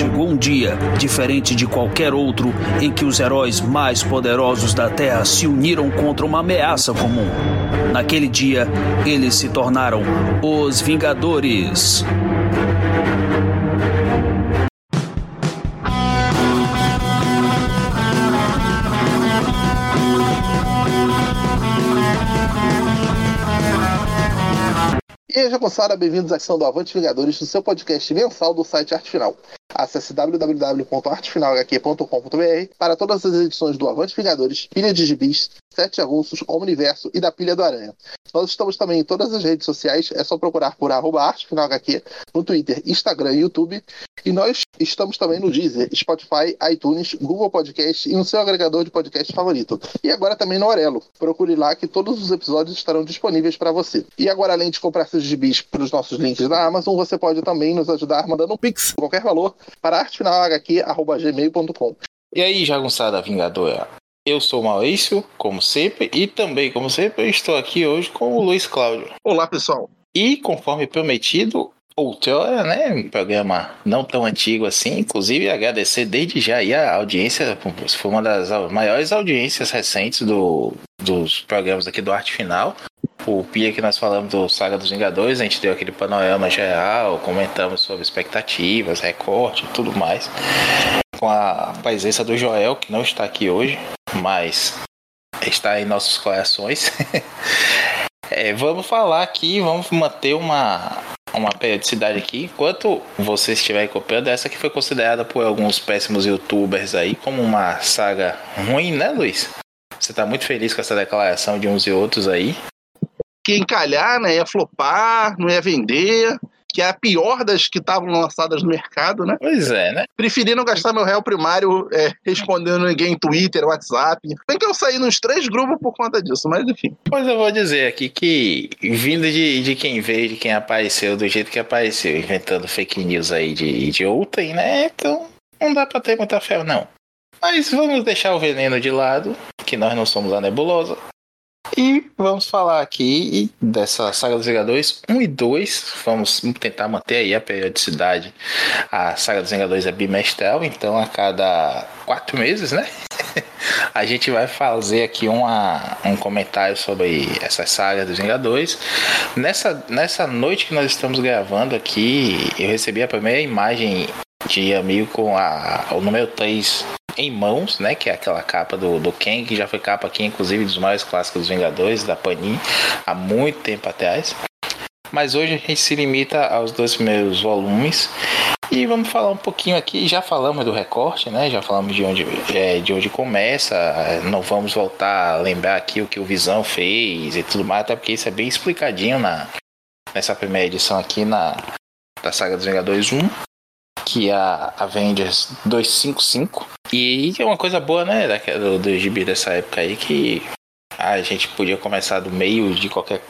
chegou um dia, diferente de qualquer outro, em que os heróis mais poderosos da Terra se uniram contra uma ameaça comum. Naquele dia, eles se tornaram os Vingadores. E aí, Jaconçara, bem-vindos à ação do Avante Vingadores, do seu podcast mensal do site Arte Final. Acesse www.artefinalhq.com.br para todas as edições do Avante Vingadores, Pilha de Gibis, Sete Avulsos, Omniverso e da Pilha do Aranha. Nós estamos também em todas as redes sociais, é só procurar por arroba artefinalhq no Twitter, Instagram e YouTube. E nós estamos também no Deezer, Spotify, iTunes, Google Podcast e no seu agregador de podcast favorito. E agora também no Orelo. Procure lá que todos os episódios estarão disponíveis para você. E agora, além de comprar seus gibis pelos nossos links da Amazon, você pode também nos ajudar mandando um pix, qualquer valor, para artefinalhq.gmail.com. E aí, jagunçada vingadora? Eu sou o Maurício, como sempre, e também, como sempre, estou aqui hoje com o Luiz Cláudio. Olá, pessoal. E, conforme prometido, outrora, né, um programa não tão antigo assim, inclusive agradecer desde já aí a audiência, foi uma das maiores audiências recentes do, dos programas aqui do Arte Final. O Pia que nós falamos do Saga dos Vingadores, a gente deu aquele panorama geral, comentamos sobre expectativas, recorte e tudo mais. Com a presença do Joel, que não está aqui hoje, mas está em nossos corações. é, vamos falar aqui, vamos manter uma, uma periodicidade aqui. Enquanto você estiver copiando, essa que foi considerada por alguns péssimos youtubers aí como uma saga ruim, né, Luiz? Você está muito feliz com essa declaração de uns e outros aí? Que encalhar, né? Ia flopar, não ia vender que é a pior das que estavam lançadas no mercado, né? Pois é, né? Preferi não gastar meu réu primário é, respondendo ninguém em Twitter, WhatsApp. Bem que eu saí nos três grupos por conta disso, mas enfim. Pois eu vou dizer aqui que, vindo de, de quem veio, de quem apareceu, do jeito que apareceu, inventando fake news aí de, de ontem, né? Então não dá pra ter muita fé, não. Mas vamos deixar o veneno de lado, que nós não somos a nebulosa. E vamos falar aqui dessa saga dos Vingadores 1 e 2. Vamos tentar manter aí a periodicidade. A saga dos Vingadores é bimestral, então a cada quatro meses, né? a gente vai fazer aqui uma, um comentário sobre essa saga dos Vingadores. Nessa, nessa noite que nós estamos gravando aqui, eu recebi a primeira imagem de amigo com a, o número 3 em mãos, né? Que é aquela capa do, do Ken, que já foi capa aqui, inclusive, dos maiores clássicos dos Vingadores, da Panini, há muito tempo atrás. Mas hoje a gente se limita aos dois primeiros volumes. E vamos falar um pouquinho aqui, já falamos do recorte, né? Já falamos de onde, é, de onde começa. Não vamos voltar a lembrar aqui o que o Visão fez e tudo mais, até porque isso é bem explicadinho na, nessa primeira edição aqui na, da saga dos Vingadores 1 que a Avengers 255. E é uma coisa boa, né, do, do gibi dessa época aí, que a gente podia começar do meio de qualquer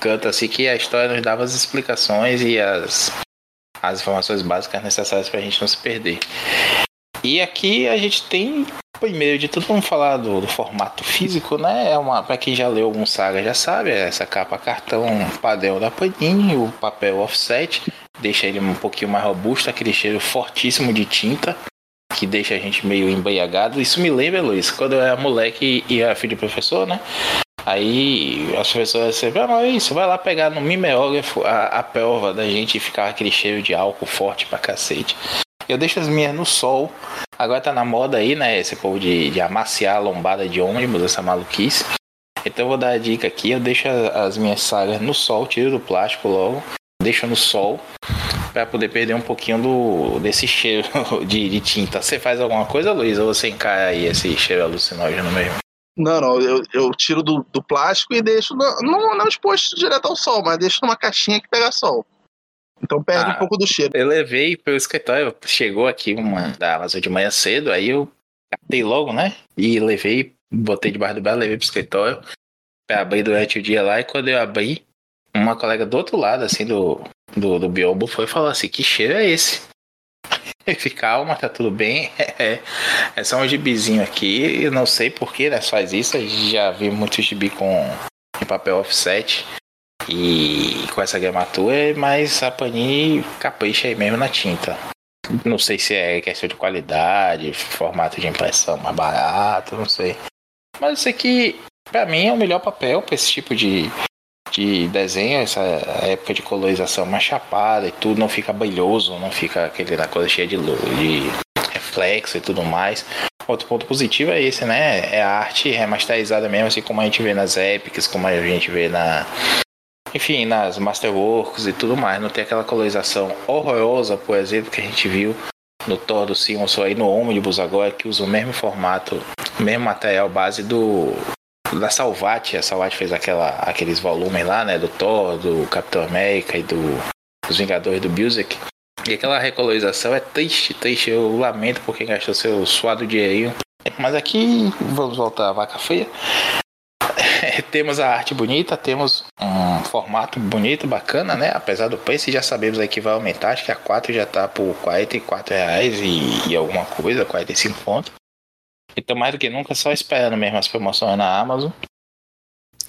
canto, assim, que a história nos dava as explicações e as, as informações básicas necessárias para a gente não se perder. E aqui a gente tem, primeiro de tudo, vamos falar do, do formato físico, né? É uma, para quem já leu algum saga já sabe, é essa capa cartão padrão da Panini, o papel offset, deixa ele um pouquinho mais robusto, aquele cheiro fortíssimo de tinta que deixa a gente meio embriagado. Isso me lembra, Luiz, quando eu era moleque e era filho de professor, né? Aí as pessoas sempre, ah, isso, vai lá pegar no mimeógrafo a, a prova da gente ficar aquele cheiro de álcool forte pra cacete. Eu deixo as minhas no sol. Agora tá na moda aí, né? Esse povo de, de amaciar a lombada de ônibus, essa maluquice. Então eu vou dar a dica aqui, eu deixo as minhas sagas no sol, tiro do plástico logo, deixo no sol para poder perder um pouquinho do desse cheiro de, de, tinta. Você faz alguma coisa, Luiz, ou você encara aí esse cheiro alucinógeno mesmo? Não, não, eu, eu tiro do, do plástico e deixo, não, não, não exposto direto ao sol, mas deixo numa caixinha que pega sol. Então perde ah, um pouco do cheiro. Eu levei pelo escritório, chegou aqui uma da Amazon de manhã cedo, aí eu captei logo, né? E levei, botei debaixo do braço, levei pro escritório pra abrir durante o dia lá. E quando eu abri, uma colega do outro lado, assim, do, do, do biombo foi falar assim: que cheiro é esse? Eu fiquei, calma, tá tudo bem. É, é só um gibizinho aqui. Eu não sei porquê, né? Faz isso. Já vi muito gibi com papel offset e com essa gramatura, mas a Panini capricha aí mesmo na tinta. Não sei se é questão de qualidade, formato de impressão mais barato, não sei. Mas eu sei que, pra mim, é o melhor papel pra esse tipo de, de desenho, essa época de colorização mais chapada e tudo, não fica brilhoso, não fica aquele na coisa cheia de, de reflexo e tudo mais. Outro ponto positivo é esse, né? É a arte remasterizada mesmo, assim como a gente vê nas Epics, como a gente vê na. Enfim, nas Masterworks e tudo mais. Não tem aquela colorização horrorosa, por exemplo, que a gente viu no Thor do Simonson aí no Omnibus agora, que usa o mesmo formato, mesmo material base do da Salvat. A Salvat fez aquela, aqueles volumes lá, né? Do Thor, do Capitão América e do, dos Vingadores do Music. E aquela recolorização é triste, triste. Eu lamento porque gastou seu suado dinheirinho. Mas aqui, vamos voltar à vaca feia. temos a arte bonita, temos um formato bonito, bacana, né? Apesar do preço, já sabemos aí que vai aumentar. Acho que a 4 já tá por 44 reais e, e alguma coisa, 45 pontos. Então, mais do que nunca, só esperando mesmo as promoções na Amazon.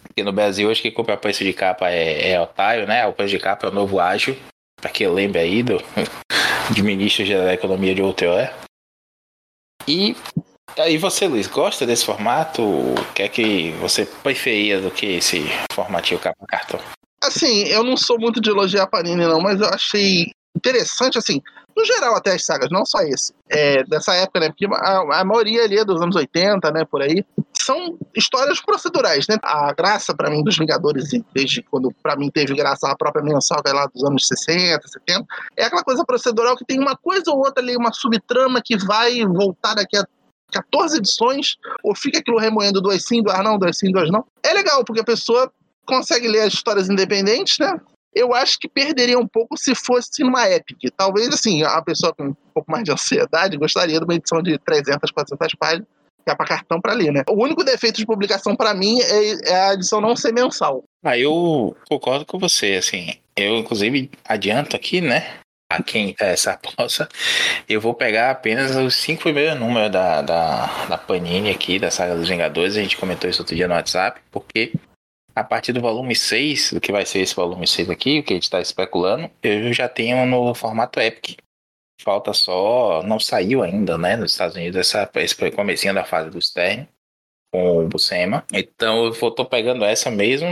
Porque no Brasil, acho que comprar preço de capa é, é otário, né? O preço de capa é o novo ágil. Pra quem lembra aí do ministro da Economia de outrora. E aí você, Luiz, gosta desse formato? O que é que você preferia do que esse formatinho capa cartão? Assim, eu não sou muito de elogiar a Panini, não, mas eu achei interessante, assim, no geral até as sagas, não só esse, é, dessa época, né, porque a, a, maioria ali é dos anos 80, né, por aí, são histórias procedurais, né, a graça para mim dos Vingadores, desde quando para mim teve graça a própria mensal, vai lá dos anos 60, 70, é aquela coisa procedural que tem uma coisa ou outra ali, uma subtrama que vai voltar daqui a 14 edições, ou fica aquilo remoendo duas sim, duas não, duas sim, duas não. É legal, porque a pessoa consegue ler as histórias independentes, né? eu acho que perderia um pouco se fosse numa Epic. Talvez, assim, a pessoa com um pouco mais de ansiedade gostaria de uma edição de 300, 400 páginas, que é para cartão para ler, né? O único defeito de publicação para mim é, é, a edição não ser mensal. Ah, eu concordo com você, assim. Eu, inclusive, adianto aqui, né? A quem essa possa, eu vou pegar apenas os cinco primeiros números da, da, da Panini aqui, da Saga dos Vingadores. A gente comentou isso outro dia no WhatsApp, porque a partir do volume 6, do que vai ser esse volume 6 aqui, o que a gente está especulando, eu já tenho no formato Epic. Falta só, não saiu ainda, né, nos Estados Unidos, essa, esse comecinho da fase do Stern com o Buscema. Então eu tô pegando essa mesmo.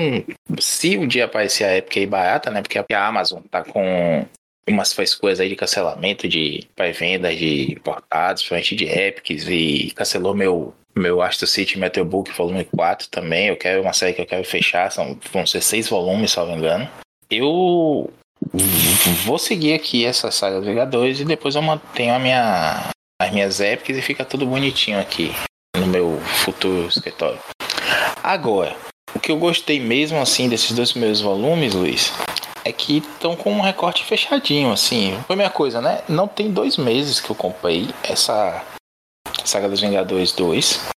Se um dia aparecer a Epic aí barata, né? Porque a Amazon tá com umas coisas aí de cancelamento de pré-vendas de importados, principalmente de Epics, e cancelou meu meu Astro City Metal Book volume 4 também. Eu quero uma série que eu quero fechar, são, vão ser seis volumes, se não me engano. Eu vou seguir aqui essa saga dos Vingadores e depois eu mantenho a minha, as minhas épicas e fica tudo bonitinho aqui no meu futuro escritório. Agora, o que eu gostei mesmo assim desses dois primeiros volumes, Luiz, é que estão com um recorte fechadinho, assim. Primeira coisa, né? Não tem dois meses que eu comprei essa Saga dos Vingadores 2.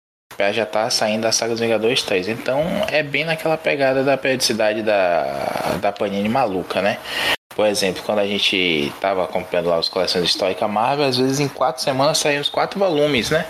Já tá saindo da Saga dos Vingadores 3. Então é bem naquela pegada da periodicidade da, da Panini maluca, né? Por exemplo, quando a gente tava comprando lá as coleções históricas Marvel, às vezes em quatro semanas saíam os quatro volumes, né?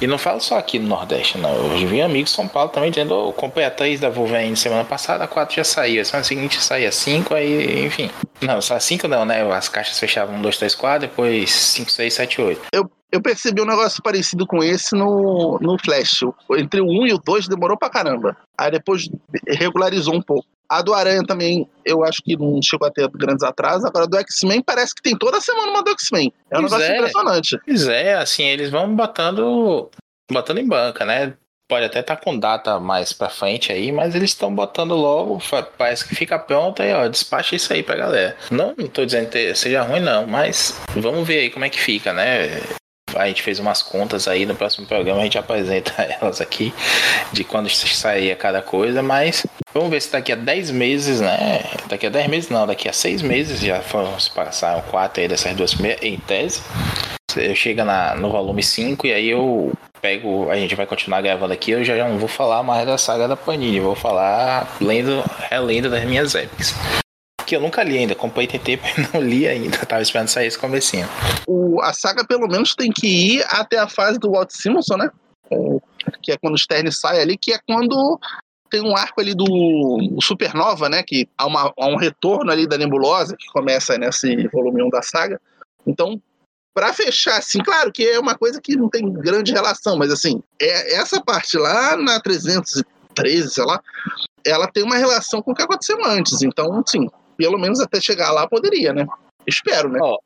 E não falo só aqui no Nordeste, não. Eu vi amigos de São Paulo também dizendo, oh, comprei a 3 da Wolverine semana passada, a 4 já saiu. A semana seguinte saía 5, aí, enfim. Não, só 5 não, né? As caixas fechavam 1, 2, 3, 4, depois 5, 6, 7, 8. Eu, eu percebi um negócio parecido com esse no, no Flash. Entre o 1 e o 2 demorou pra caramba. Aí depois regularizou um pouco. A do Aranha também, eu acho que não chegou a ter grandes atrasos. Agora, do X-Men, parece que tem toda semana uma do X-Men. É um pois negócio é. impressionante. Pois é, assim, eles vão botando, botando em banca, né? Pode até estar tá com data mais pra frente aí, mas eles estão botando logo, parece que fica pronto aí, ó, despacha isso aí pra galera. Não, não tô dizendo que seja ruim, não, mas vamos ver aí como é que fica, né? A gente fez umas contas aí no próximo programa, a gente apresenta elas aqui de quando sair cada coisa, mas vamos ver se daqui a 10 meses, né? Daqui a 10 meses não, daqui a 6 meses já foram se passaram quatro aí dessas duas primeiras em tese. Chega na, no volume 5 e aí eu pego, a gente vai continuar gravando aqui, eu já não vou falar mais da saga da Panini, vou falar lendo, relendo das minhas épicas que eu nunca li ainda. Comprei TT, mas não li ainda. Tava esperando sair esse comecinho. O, a saga, pelo menos, tem que ir até a fase do Walt Simonson, né? que é quando o Stern sai ali, que é quando tem um arco ali do Supernova, né? Que há, uma, há um retorno ali da nebulosa, que começa nesse volume 1 da saga. Então, Pra fechar, assim, claro que é uma coisa que não tem grande relação, mas assim, é, essa parte lá na 313, sei lá, ela tem uma relação com o que aconteceu antes. Então, assim, pelo menos até chegar lá poderia, né? Espero, né? Ó,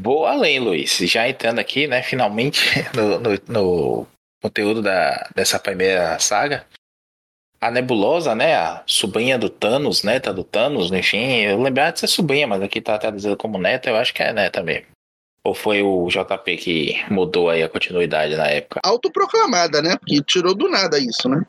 vou além, Luiz. Já entrando aqui, né, finalmente no, no, no conteúdo da, dessa primeira saga. A Nebulosa, né, a sobrinha do Thanos, neta do Thanos, enfim, eu lembrava de ser sobrinha, mas aqui tá traduzido como neta, eu acho que é neta mesmo. Ou foi o JP que mudou aí a continuidade na época? Autoproclamada, né? Que tirou do nada isso, né?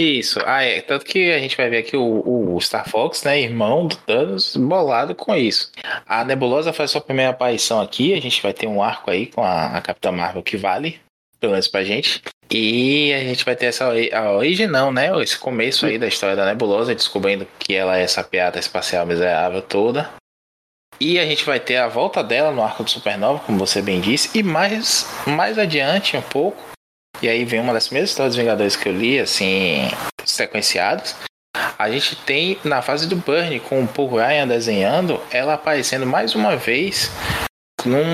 Isso, ah, é. Tanto que a gente vai ver aqui o, o Star Fox, né? Irmão do Thanos, bolado com isso. A Nebulosa faz sua primeira aparição aqui. A gente vai ter um arco aí com a, a Capitã Marvel que vale, pelo menos pra gente. E a gente vai ter essa a origem, não, né? Esse começo aí da história da Nebulosa, descobrindo que ela é essa piada espacial miserável toda. E a gente vai ter a volta dela no arco do Supernova, como você bem disse. E mais, mais adiante um pouco, e aí vem uma das primeiras histórias dos Vingadores que eu li, assim, sequenciadas. A gente tem na fase do Burn, com o Paul Ryan desenhando, ela aparecendo mais uma vez num,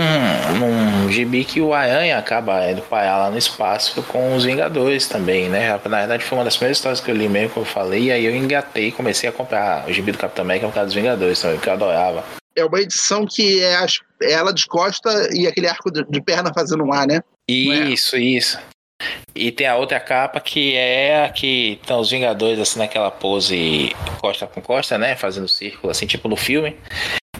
num gibi que o Aranha acaba indo parar lá no espaço com os Vingadores também, né? Na verdade foi uma das primeiras histórias que eu li mesmo, que eu falei, e aí eu engatei comecei a comprar o gibi do Capitão América por causa dos Vingadores também, que eu adorava. É uma edição que é, é ela de costa e aquele arco de perna fazendo um ar, né? Isso, é? isso. E tem a outra capa que é a que estão os Vingadores assim naquela pose costa com costa, né? Fazendo círculo, assim, tipo no filme.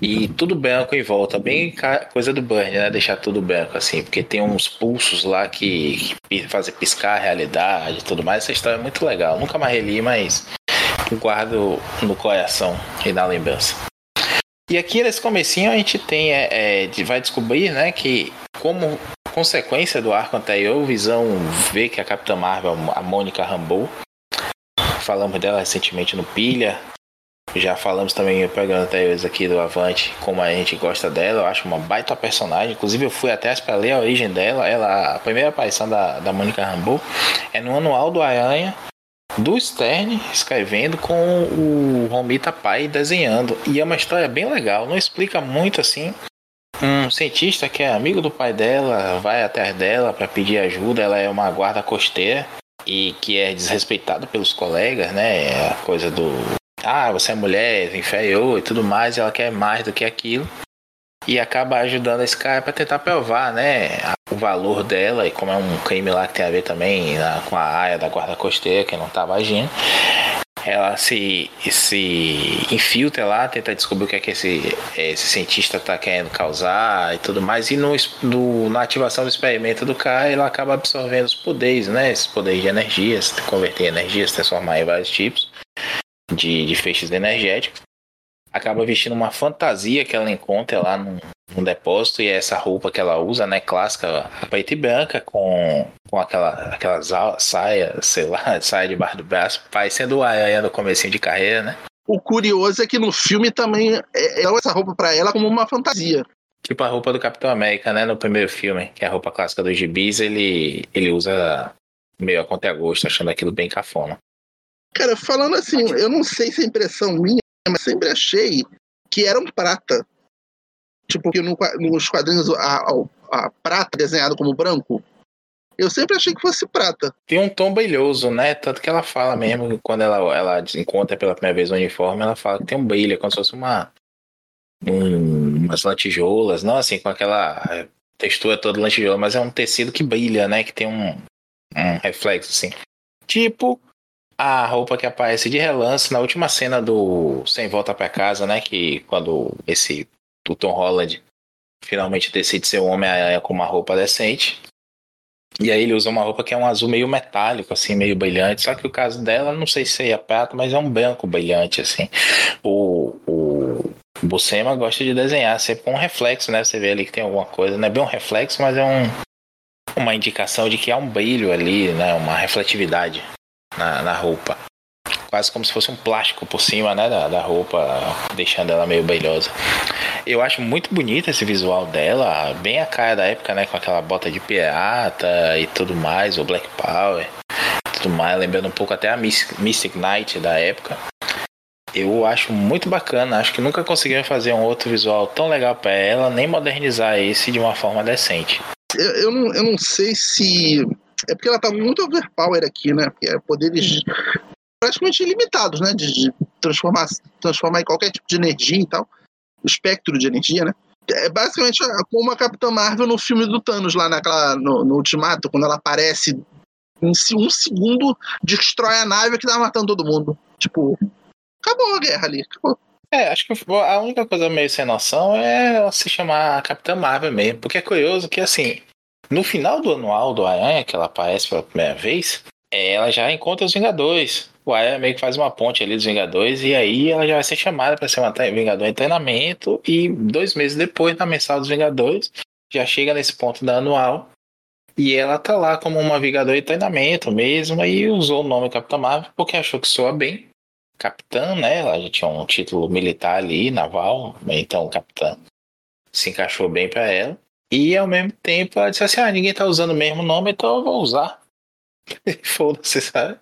E tudo branco em volta, bem coisa do Burn, né? Deixar tudo branco, assim, porque tem uns pulsos lá que, que fazem piscar a realidade e tudo mais. Essa história é muito legal. Nunca mais reli, mas guardo no coração e na lembrança. E aqui nesse comecinho a gente tem, é, é, vai descobrir, né, que como consequência do arco anterior, o Visão vê que a Capitã Marvel, a Mônica Rambeau, falamos dela recentemente no Pilha, já falamos também em programas anteriores aqui do Avante, como a gente gosta dela, eu acho uma baita personagem. Inclusive, eu fui até para ler a origem dela. Ela, a primeira aparição da, da Mônica Rambeau é no Anual do Aranha, do Stern, escrevendo com o Romita Pai desenhando. E é uma história bem legal, não explica muito assim, um cientista que é amigo do pai dela vai atrás dela para pedir ajuda. Ela é uma guarda costeira e que é desrespeitada pelos colegas, né? É a coisa do ah, você é mulher, inferior e tudo mais. E ela quer mais do que aquilo e acaba ajudando esse cara para tentar provar, né, o valor dela e como é um crime lá que tem a ver também na, com a área da guarda costeira que não estava agindo ela se, se infiltra lá, tenta descobrir o que é que esse, esse cientista está querendo causar e tudo mais. E no, no, na ativação do experimento do cara, ela acaba absorvendo os poderes, né? Esses poderes de energia, se converter em energia, se transformar em vários tipos de, de feixes energéticos. Acaba vestindo uma fantasia que ela encontra lá num, um depósito e é essa roupa que ela usa, né, clássica, preta e branca, com, com aquela, aquela saia, sei lá, saia debaixo do braço, parecendo o Aranha no comecinho de carreira, né? O curioso é que no filme também é, é essa roupa para ela como uma fantasia. Tipo a roupa do Capitão América, né? No primeiro filme, que é a roupa clássica dos gibis, ele, ele usa meio a contra-gosto, achando aquilo bem cafona. Cara, falando assim, eu não sei se é impressão minha, mas sempre achei que era um prata. Tipo, que no, nos quadrinhos a, a, a prata desenhado como branco, eu sempre achei que fosse prata. Tem um tom brilhoso, né? Tanto que ela fala mesmo, quando ela, ela encontra pela primeira vez o uniforme, ela fala que tem um brilho, como se fosse uma. Um, umas lantijoulas, não assim, com aquela é, textura toda lantijoula, mas é um tecido que brilha, né? Que tem um, um reflexo, assim. Tipo a roupa que aparece de relance na última cena do Sem Volta para Casa, né? Que quando esse do Tom Holland finalmente decide ser um Homem-Aranha com uma roupa decente. E aí ele usa uma roupa que é um azul meio metálico, assim, meio brilhante. Só que o caso dela, não sei se é prata, mas é um branco brilhante, assim. O, o Buscema gosta de desenhar sempre com um reflexo, né? Você vê ali que tem alguma coisa. Não é bem um reflexo, mas é um, uma indicação de que há um brilho ali, né? Uma refletividade na, na roupa quase como se fosse um plástico por cima, né, da, da roupa, deixando ela meio brilhosa. Eu acho muito bonito esse visual dela, bem a cara da época, né, com aquela bota de pirata e tudo mais, o Black Power, tudo mais, lembrando um pouco até a Mystic Knight da época. Eu acho muito bacana, acho que nunca conseguiram fazer um outro visual tão legal para ela, nem modernizar esse de uma forma decente. Eu, eu, não, eu não sei se. É porque ela tá muito overpower aqui, né? É poderes praticamente ilimitados, né? De, de, transformar, transformar em qualquer tipo de energia e tal. O espectro de energia, né? É basicamente como a Capitã Marvel no filme do Thanos, lá naquela, no, no Ultimato, quando ela aparece em um segundo, destrói a nave que tá matando todo mundo. Tipo, acabou a guerra ali. Acabou. É, acho que a única coisa meio sem noção é se chamar Capitã Marvel mesmo. Porque é curioso que, assim, no final do anual do Aranha, que ela aparece pela primeira vez, ela já encontra os Vingadores. O Aranha meio que faz uma ponte ali dos Vingadores e aí ela já vai ser chamada para ser uma Vingador em treinamento. E dois meses depois, na mensal dos Vingadores, já chega nesse ponto da anual. E ela tá lá como uma Vingador em treinamento mesmo. E usou o nome Capitã Marvel porque achou que soa bem capitã, né? Ela já tinha um título militar ali, naval, então capitã se encaixou bem para ela. E ao mesmo tempo ela disse assim: ah, ninguém tá usando o mesmo nome, então eu vou usar. Foda-se, sabe?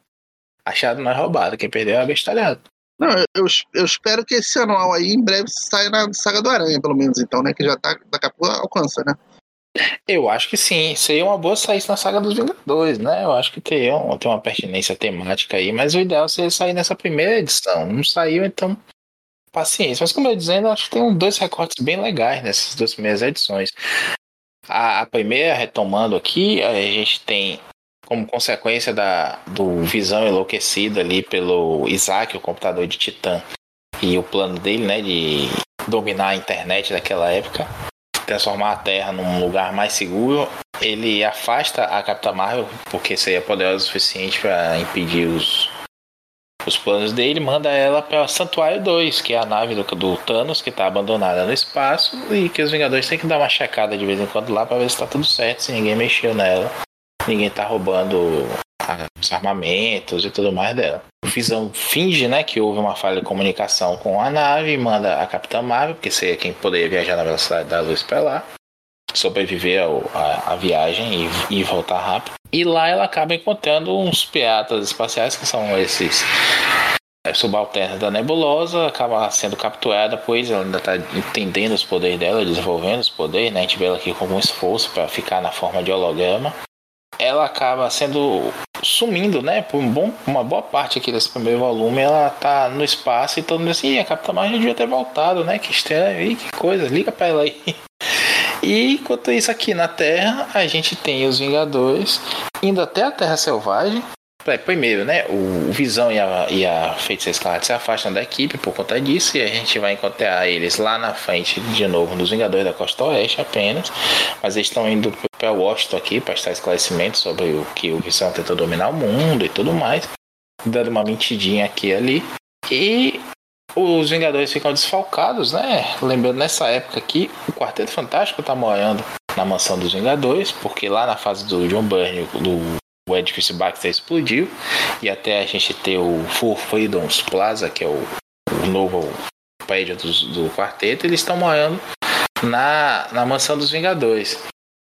Achado não é roubado, quem perdeu é abestalhado. Não, eu, eu espero que esse anual aí em breve saia na saga do Aranha, pelo menos, então, né? Que já tá, daqui a pouco alcança, né? Eu acho que sim, seria uma boa sair na saga dos Vingadores, né? Eu acho que tem, tem uma pertinência temática aí, mas o ideal seria sair nessa primeira edição. Não saiu, então paciência. Mas como eu dizendo, acho que tem um, dois recortes bem legais nessas duas primeiras edições. A, a, primeira, retomando aqui, a gente tem como consequência da, do Visão enlouquecido ali pelo Isaac, o computador de Titã, e o plano dele, né, de dominar a internet daquela época, transformar a Terra num lugar mais seguro, ele afasta a Capitã Marvel, porque seria poderosa o suficiente para impedir os, os planos dele, manda ela para Santuário 2, que é a nave do, do Thanos, que está abandonada no espaço, e que os Vingadores têm que dar uma checada de vez em quando lá para ver se está tudo certo, se ninguém mexeu nela, ninguém está roubando os armamentos e tudo mais dela. O Visão finge, né, que houve uma falha de comunicação com a nave manda a Capitã Marvel, que seria quem poderia viajar na velocidade da luz para lá, sobreviver ao, a, a, viagem e, e voltar rápido. E lá ela acaba encontrando uns piratas espaciais, que são esses subalternos da nebulosa, acaba sendo capturada, pois ela ainda está entendendo os poderes dela, desenvolvendo os poderes, né? A gente vê ela aqui com um esforço para ficar na forma de holograma ela acaba sendo sumindo, né? Por um bom, uma boa parte aqui desse primeiro volume, ela tá no espaço e todo mundo assim, a Capitã Marvel devia ter voltado, né? Que estranho, aí, que coisa, liga pra ela aí. E enquanto isso aqui na Terra, a gente tem os Vingadores indo até a Terra Selvagem é, primeiro, né? O Visão e a, e a Feiticeira Escarlate se afastam da equipe por conta disso. E a gente vai encontrar eles lá na frente, de novo, nos Vingadores da Costa Oeste apenas. Mas eles estão indo para Washington aqui para estar esclarecimento sobre o que o Visão tentou dominar o mundo e tudo mais. Dando uma mentidinha aqui e ali. E os Vingadores ficam desfalcados, né? Lembrando nessa época aqui, o Quarteto Fantástico tá morando na mansão dos Vingadores, porque lá na fase do John Byrne, do o edifício Baxter explodiu e até a gente ter o Four Freedoms Plaza, que é o, o novo prédio do, do quarteto, eles estão morando na, na mansão dos Vingadores.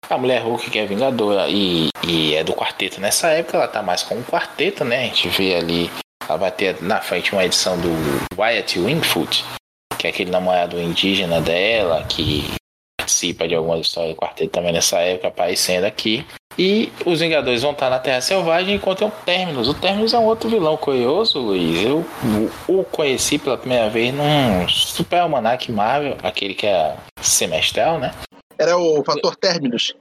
A mulher Hulk, que é Vingadora e, e é do quarteto nessa época, ela tá mais com o quarteto, né? A gente vê ali, ela vai ter na frente uma edição do Wyatt Wingfoot, que é aquele namorado indígena dela, que participa de algumas histórias do quarteto também nessa época, aparecendo aqui. E os Vingadores vão estar na Terra Selvagem e encontram Terminus. O Terminus é um outro vilão curioso, Luiz. Eu o conheci pela primeira vez num Super Almanac Marvel, aquele que é semestral, né? Era o fator Terminus.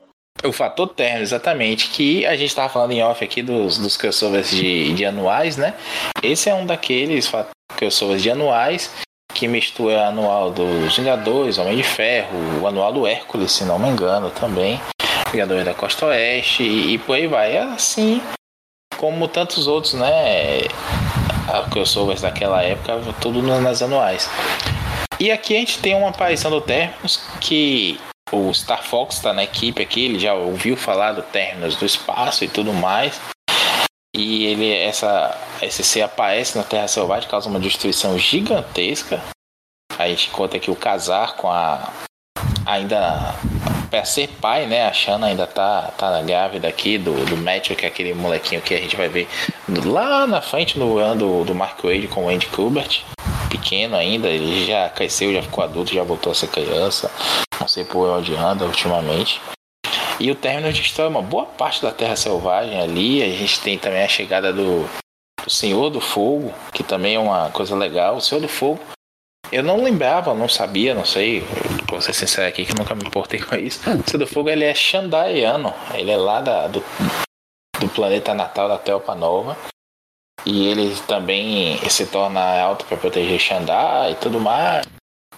O fator término, exatamente, que a gente estava falando em off aqui dos, dos crossovers de, de anuais, né? Esse é um daqueles crossovers de anuais que mistura anual dos Vingadores, Homem de Ferro, o anual do Hércules, se não me engano, também. Vingadores da Costa Oeste e, e por aí vai. É assim como tantos outros, né? Crossovers daquela época, tudo nas anuais. E aqui a gente tem uma aparição do Terminus que o Star Fox está na equipe aqui, ele já ouviu falar do Terminus do espaço e tudo mais. E ele, essa, esse ser aparece na Terra Selvagem, causa uma destruição gigantesca. A gente conta aqui o casar com a. Ainda para ser pai, né? A Shanna ainda tá, tá grávida aqui do, do Matthew, que é aquele molequinho que a gente vai ver lá na frente no ano do, do Mark Wade com o Andy Kubert. pequeno ainda, ele já cresceu, já ficou adulto, já voltou a ser criança. Não sei por onde anda ultimamente. E o término de história, uma boa parte da Terra Selvagem ali. A gente tem também a chegada do, do Senhor do Fogo, que também é uma coisa legal. O Senhor do Fogo, eu não lembrava, não sabia, não sei. Vou ser sincero aqui que nunca me importei com isso. O Senhor do Fogo ele é Xandaiano. Ele é lá da, do, do planeta natal da Telpa Nova. E ele também se torna alto para proteger Xandai e tudo mais.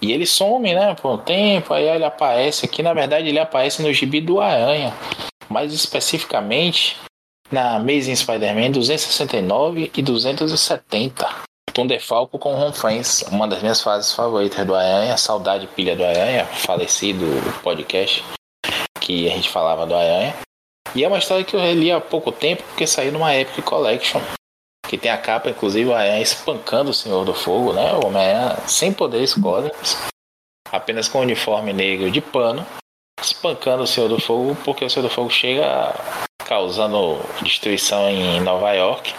E ele some, né, por um tempo, aí ele aparece aqui, na verdade ele aparece no gibi do Aranha, mais especificamente na Amazing Spider-Man 269 e 270. Tom DeFalco com Ron Friends, uma das minhas fases favoritas do Aranha, Saudade Pilha do Aranha, falecido podcast que a gente falava do Aranha. E é uma história que eu reli há pouco tempo, porque saiu numa Epic Collection que tem a capa, inclusive, o Aranha espancando o Senhor do Fogo, né? O Homem-Aranha sem poderes cósmicos, apenas com um uniforme negro de pano, espancando o Senhor do Fogo, porque o Senhor do Fogo chega causando destruição em Nova York.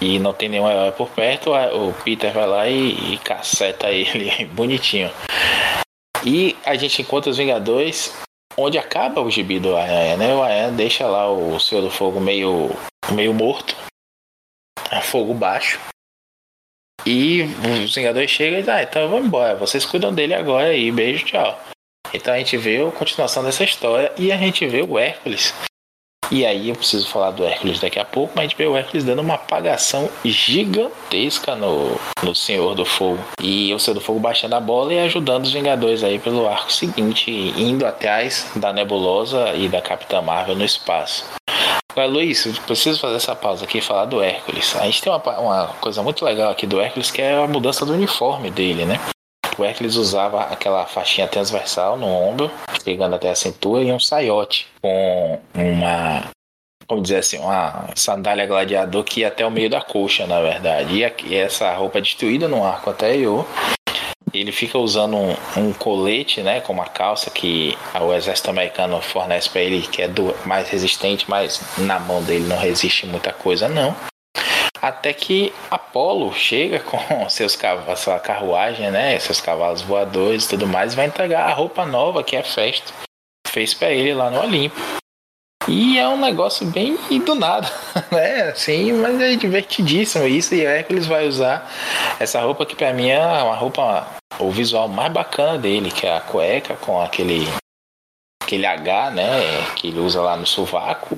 E não tem nenhum herói por perto, o Peter vai lá e, e caceta ele bonitinho. E a gente encontra os Vingadores onde acaba o gibi do Aranha, né? O Aranha deixa lá o Senhor do Fogo meio, meio morto a fogo baixo. E os Vingadores chegam e dizem, ah, então vamos embora, vocês cuidam dele agora aí, beijo, tchau. Então a gente vê a continuação dessa história e a gente vê o Hércules. E aí eu preciso falar do Hércules daqui a pouco, mas a gente vê o Hércules dando uma apagação gigantesca no, no Senhor do Fogo. E o Senhor do Fogo baixando a bola e ajudando os Vingadores aí pelo arco seguinte, indo atrás da Nebulosa e da Capitã Marvel no espaço. Luiz, preciso fazer essa pausa aqui e falar do Hércules. A gente tem uma, uma coisa muito legal aqui do Hércules que é a mudança do uniforme dele, né? O Hércules usava aquela faixinha transversal no ombro, chegando até a cintura, e um saiote com uma, vamos dizer assim, uma sandália gladiador que ia até o meio da coxa, na verdade. E essa roupa é destruída no arco anterior ele fica usando um, um, colete, né, com uma calça que o exército americano fornece para ele, que é do, mais resistente, mas na mão dele não resiste muita coisa não. Até que Apolo chega com seus cavalos, sua carruagem, né, seus cavalos voadores e tudo mais, e vai entregar a roupa nova que é festa fez para ele lá no Olimpo. E é um negócio bem do nada, né? Assim, mas é divertidíssimo isso. E eles vai usar essa roupa que para mim é uma roupa o visual mais bacana dele, que é a cueca com aquele aquele H, né, que ele usa lá no sovaco,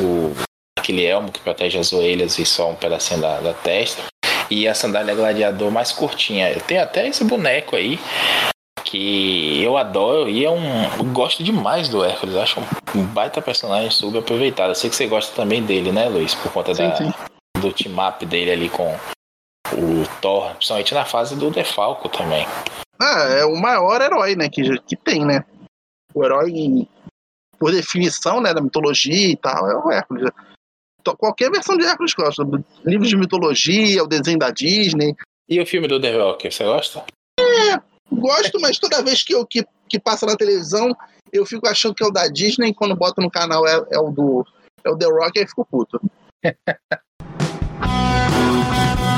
o aquele elmo que protege as orelhas e só um pedacinho da, da testa, e a sandália gladiador mais curtinha. Eu tenho até esse boneco aí que eu adoro e é um eu gosto demais do Hércules, acho um baita personagem subaproveitado. Eu sei que você gosta também dele, né, Luiz, por conta sim, da, sim. do team up dele ali com o Thor, principalmente na fase do Defalco também. Ah, é o maior herói, né, que, que tem, né? O herói, por definição, né, da mitologia e tal, é o Hércules. Então, qualquer versão de Hércules gosta. Livros de mitologia, o desenho da Disney. E o filme do The Rock, você gosta? É, gosto, mas toda vez que, eu, que, que passa na televisão, eu fico achando que é o da Disney, e quando boto no canal é, é o do é o The Rock, aí fico puto.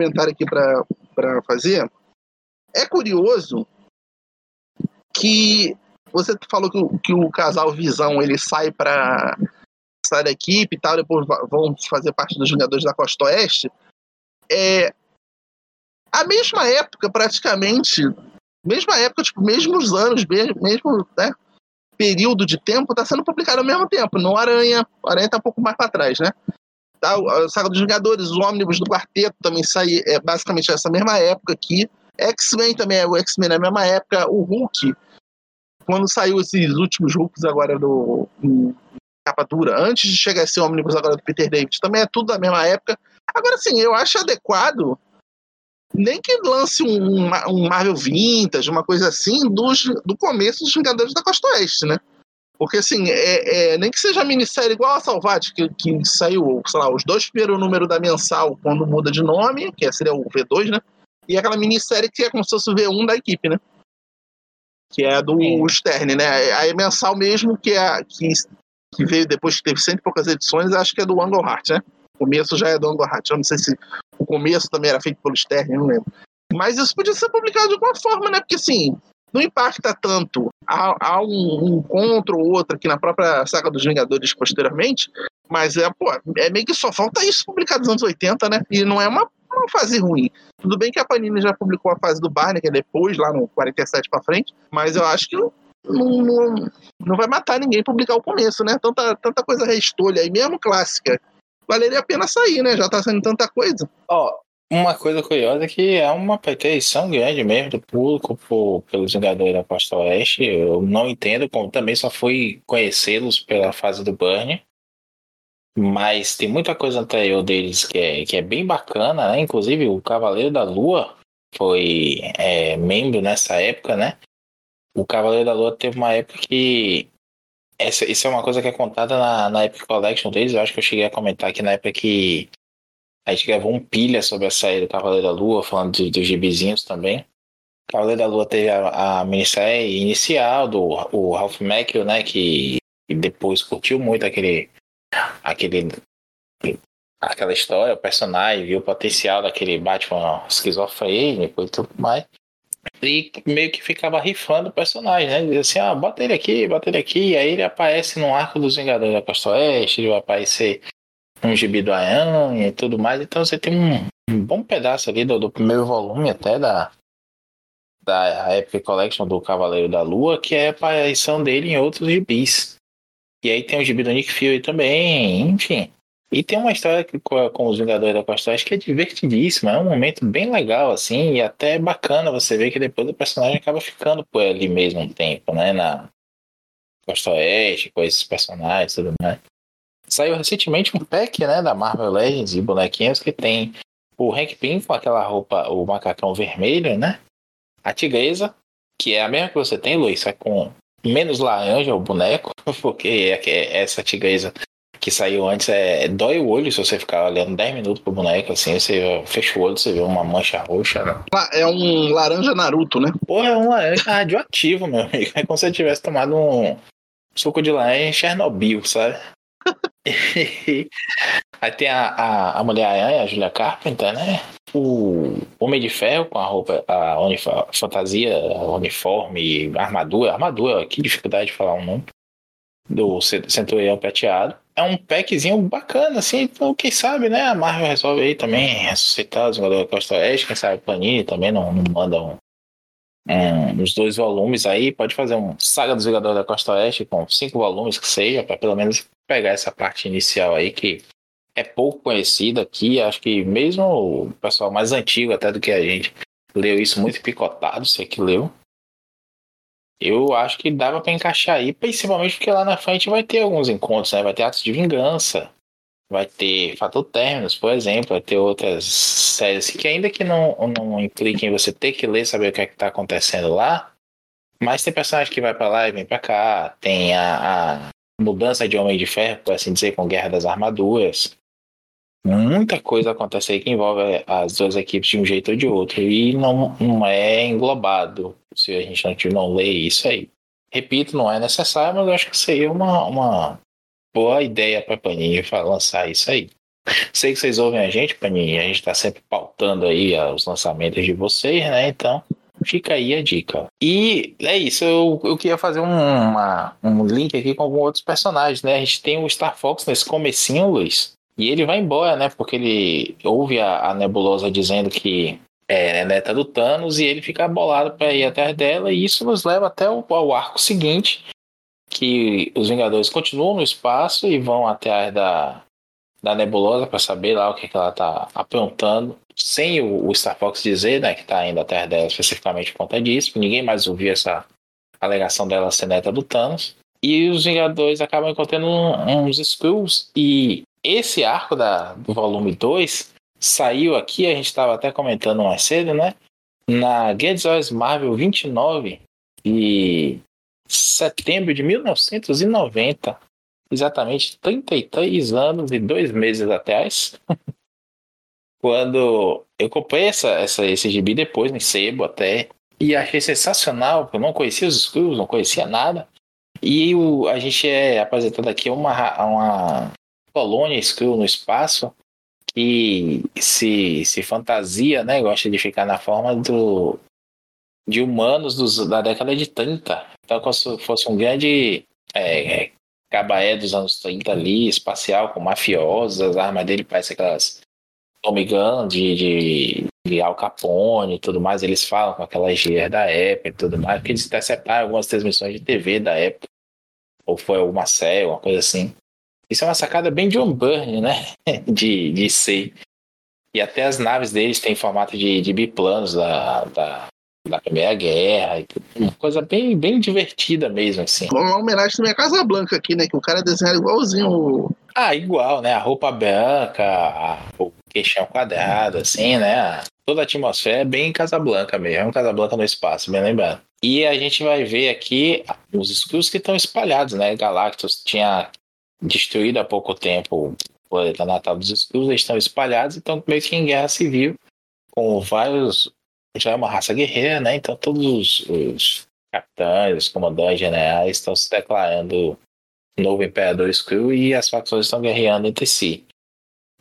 comentário aqui para fazer. É curioso que você falou que o, que o casal Visão ele sai para sai da equipe e tal, depois vão fazer parte dos Vingadores da Costa Oeste. É a mesma época, praticamente, mesma época, tipo, mesmos anos, mesmo né, período de tempo, está sendo publicado ao mesmo tempo. No Aranha, o Aranha está um pouco mais para trás, né? Tá, a Saga dos Vingadores, o ônibus do Quarteto também sai é, basicamente essa mesma época aqui. X-Men também é o X-Men na mesma época. O Hulk, quando saiu esses últimos Hulks agora do capa dura, antes de chegar esse ônibus agora do Peter David, também é tudo da mesma época. Agora sim, eu acho adequado nem que lance um, um Marvel Vintage, uma coisa assim, dos, do começo dos Vingadores da Costa Oeste, né? Porque, assim, é, é, nem que seja minissérie igual a Salvati, que, que saiu, sei lá, os dois primeiros números da mensal quando muda de nome, que seria o V2, né? E aquela minissérie que é como se fosse o V1 da equipe, né? Que é do Sim. Stern, né? Aí mensal mesmo, que é que que veio depois que teve cento e poucas edições, acho que é do Angle Heart, né? O começo já é do Angle Heart. Eu não sei se o começo também era feito pelo Stern, não lembro. Mas isso podia ser publicado de alguma forma, né? Porque assim, não impacta tanto. Há, há um, um encontro ou outro aqui na própria saga dos Vingadores posteriormente, mas é, pô, é meio que só falta isso publicado nos anos 80, né? E não é uma, uma fase ruim. Tudo bem que a Panini já publicou a fase do Barney, que é depois, lá no 47 pra frente, mas eu acho que não, não, não vai matar ninguém publicar o começo, né? Tanta, tanta coisa restolha aí, mesmo clássica. Valeria a pena sair, né? Já tá saindo tanta coisa. Ó, uma coisa curiosa é que é uma pretensão grande mesmo do público por, pelos Vingadores da Costa Oeste. Eu não entendo, como também só fui conhecê-los pela fase do Burn. Mas tem muita coisa anterior deles que é, que é bem bacana, né? Inclusive o Cavaleiro da Lua foi é, membro nessa época, né? O Cavaleiro da Lua teve uma época que. Essa, isso é uma coisa que é contada na, na Epic Collection deles. Eu acho que eu cheguei a comentar aqui na época que a gente gravou um pilha sobre a série do Cavaleiro da Lua, falando dos do gibizinhos também. Cavaleiro da Lua teve a, a minissérie inicial do o Ralph Macchio, né? Que, depois curtiu muito aquele. aquele aquela história, o personagem, viu o potencial daquele Batman esquizofrênico e tudo mais. E meio que ficava rifando o personagem, né? Dizia assim, ah, bota ele aqui, bota ele aqui. E aí ele aparece no arco dos Vingadores da Costa Oeste, ele vai aparecer um gibi do Ayan e tudo mais. Então você tem um, um bom pedaço ali do, do, primeiro volume até da, da Epic Collection do Cavaleiro da Lua, que é a aparição dele em outros gibis. E aí tem o gibi do Nick Fury também, enfim. E tem uma história que, com os Vingadores da Costa Oeste que é divertidíssima, é um momento bem legal, assim, e até bacana você ver que depois o personagem acaba ficando por ali mesmo um tempo, né, na Costa Oeste, com esses personagens e tudo mais. Saiu recentemente um pack, né, da Marvel Legends e bonequinhos que tem o Hank Pym com aquela roupa, o macacão vermelho, né, a tigresa, que é a mesma que você tem, Luiz, só com menos laranja o boneco, porque é, é essa tigresa que saiu antes é dói o olho se você ficar olhando 10 minutos pro boneco, assim, você fecha o olho, você vê uma mancha roxa. Né? É um laranja Naruto, né? Porra, é um laranja radioativo, meu amigo. É como se você tivesse tomado um suco de laranja em Chernobyl, sabe? Aí tem a, a, a mulher aranha, a Julia Carpenter, né? O Homem de Ferro com a roupa, a fantasia, a uniforme, armadura. Armadura, que dificuldade de falar um nome. Do Centurião Prateado é um packzinho bacana, assim, então quem sabe, né? A Marvel resolve aí também ressuscitar os jogadores da Costa Oeste, quem sabe Panini também não, não manda um, um, uns dois volumes aí, pode fazer um Saga dos Jogadores da Costa Oeste com cinco volumes que seja, para pelo menos pegar essa parte inicial aí que é pouco conhecida aqui, acho que mesmo o pessoal mais antigo até do que a gente leu isso muito picotado, sei que leu. Eu acho que dava para encaixar aí, principalmente porque lá na frente vai ter alguns encontros, né? Vai ter atos de vingança, vai ter Fatal Terminus, por exemplo, vai ter outras séries que ainda que não, não impliquem você ter que ler, saber o que é que tá acontecendo lá, mas tem personagem que vai para lá e vem para cá, tem a, a, mudança de Homem de Ferro, por assim dizer, com Guerra das Armaduras. Muita coisa acontece aí que envolve as duas equipes de um jeito ou de outro, e não, não é englobado se a gente não, não lê isso aí. Repito, não é necessário, mas eu acho que seria uma, uma boa ideia para Panini lançar isso aí. Sei que vocês ouvem a gente, Panini, a gente está sempre pautando aí os lançamentos de vocês, né? Então, fica aí a dica. E é isso, eu, eu queria fazer uma, um link aqui com alguns outros personagens, né? A gente tem o Star Fox nesse comecinho, Luiz, e ele vai embora, né? Porque ele ouve a, a Nebulosa dizendo que é, neta do Thanos e ele fica bolado para ir atrás dela e isso nos leva até o, ao arco seguinte que os Vingadores continuam no espaço e vão atrás da, da Nebulosa para saber lá o que, que ela tá aprontando sem o, o, Star Fox dizer né, que tá indo atrás dela especificamente por conta disso ninguém mais ouviu essa alegação dela ser neta do Thanos e os Vingadores acabam encontrando uns Skrulls e esse arco da, do volume 2 saiu aqui, a gente estava até comentando mais cedo, né? Na Guedes Marvel 29 de setembro de 1990, exatamente 33 anos e dois meses atrás, quando eu comprei essa, essa, esse gibi depois, no sebo até, e achei sensacional, porque eu não conhecia os Skrulls, não conhecia nada. E o, a gente é apresentado aqui uma, uma colônia Skrull no espaço que se, se fantasia, né? Gosta de ficar na forma do, de humanos dos, da década de 30. Então, como se fosse um grande é, cabaé dos anos 30 ali, espacial, com mafiosas, a arma dele parece aquelas Tommy Gun de, de, de Al Capone e tudo mais. Eles falam com aquelas GR da época e tudo mais, porque eles interceptaram algumas transmissões de TV da época. Ou foi alguma série, uma coisa assim. Isso é uma sacada bem John Byrne, né? De, de ser. E até as naves deles têm formato de, de biplanos da, da, da Primeira Guerra. Uma coisa bem, bem divertida mesmo, assim. Uma homenagem também à Casa Blanca aqui, né? Que o cara desenha igualzinho. Ah, igual, né? A roupa branca, a, o queixão quadrado, assim, né? Toda a atmosfera é bem Casablanca mesmo. É um Casablanca no espaço, bem lembrado. E a gente vai ver aqui os escudos que estão espalhados, né? Galactus tinha destruído há pouco tempo o planeta natal dos escuros, eles estão espalhados, então meio que em guerra civil, com vários. Já é uma raça guerreira, né? Então todos os, os capitães, os comandantes generais estão se declarando novo imperador escuro e as facções estão guerreando entre si.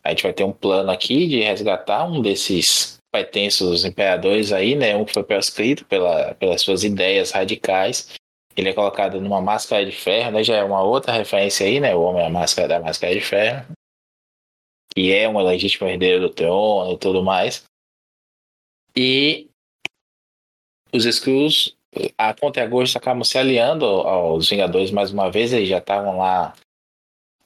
A gente vai ter um plano aqui de resgatar um desses pertences imperadores aí, né? Um que foi proscrito pela, pelas suas ideias radicais ele é colocado numa máscara de ferro, né? Já é uma outra referência aí, né? O homem a máscara da máscara de ferro. Que é um legítimo herdeiro do trono e tudo mais. E os Skrulls, a contra-gosto, acabam se aliando aos Vingadores mais uma vez. Eles já estavam lá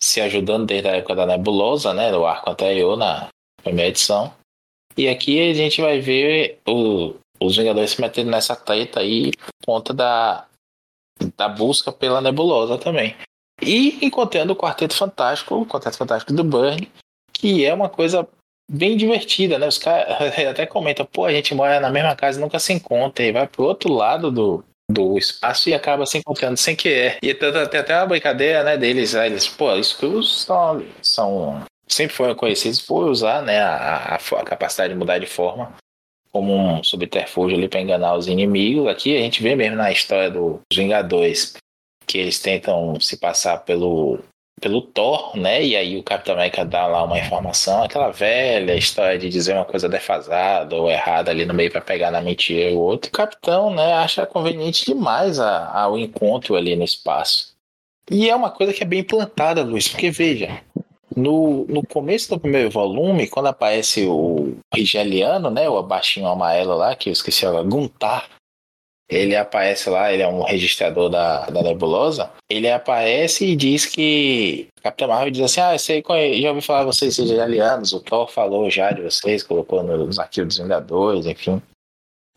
se ajudando desde a época da Nebulosa, né? Do arco anterior, na primeira edição. E aqui a gente vai ver o, os Vingadores se metendo nessa treta aí por conta da da busca pela nebulosa também. E encontrando o Quarteto Fantástico, o Quarteto Fantástico do Burn, que é uma coisa bem divertida, né? Os caras até comentam, pô, a gente mora na mesma casa nunca se encontra, e vai pro outro lado do, do espaço e acaba se encontrando sem querer. E tem até uma brincadeira, né, deles, né? eles, pô, os são, são sempre foram conhecidos por usar, né, a, a, a capacidade de mudar de forma como um subterfúgio ali para enganar os inimigos. Aqui a gente vê mesmo na história dos Vingadores que eles tentam se passar pelo pelo Thor, né? E aí o Capitão América dá lá uma informação, aquela velha história de dizer uma coisa defasada ou errada ali no meio para pegar na mentira o outro. O Capitão, né, acha conveniente demais a, a, o encontro ali no espaço. E é uma coisa que é bem plantada, Luiz, porque veja, no, no começo do primeiro volume, quando aparece o Rigeliano, né, o baixinho amarelo lá, que eu esqueci agora, Guntar, ele aparece lá, ele é um registrador da, da nebulosa. Ele aparece e diz que. Capitão Marvel diz assim: Ah, sei, já ouvi falar vocês rigelianos, o Thor falou já de vocês, colocou nos arquivos dos Vingadores, enfim.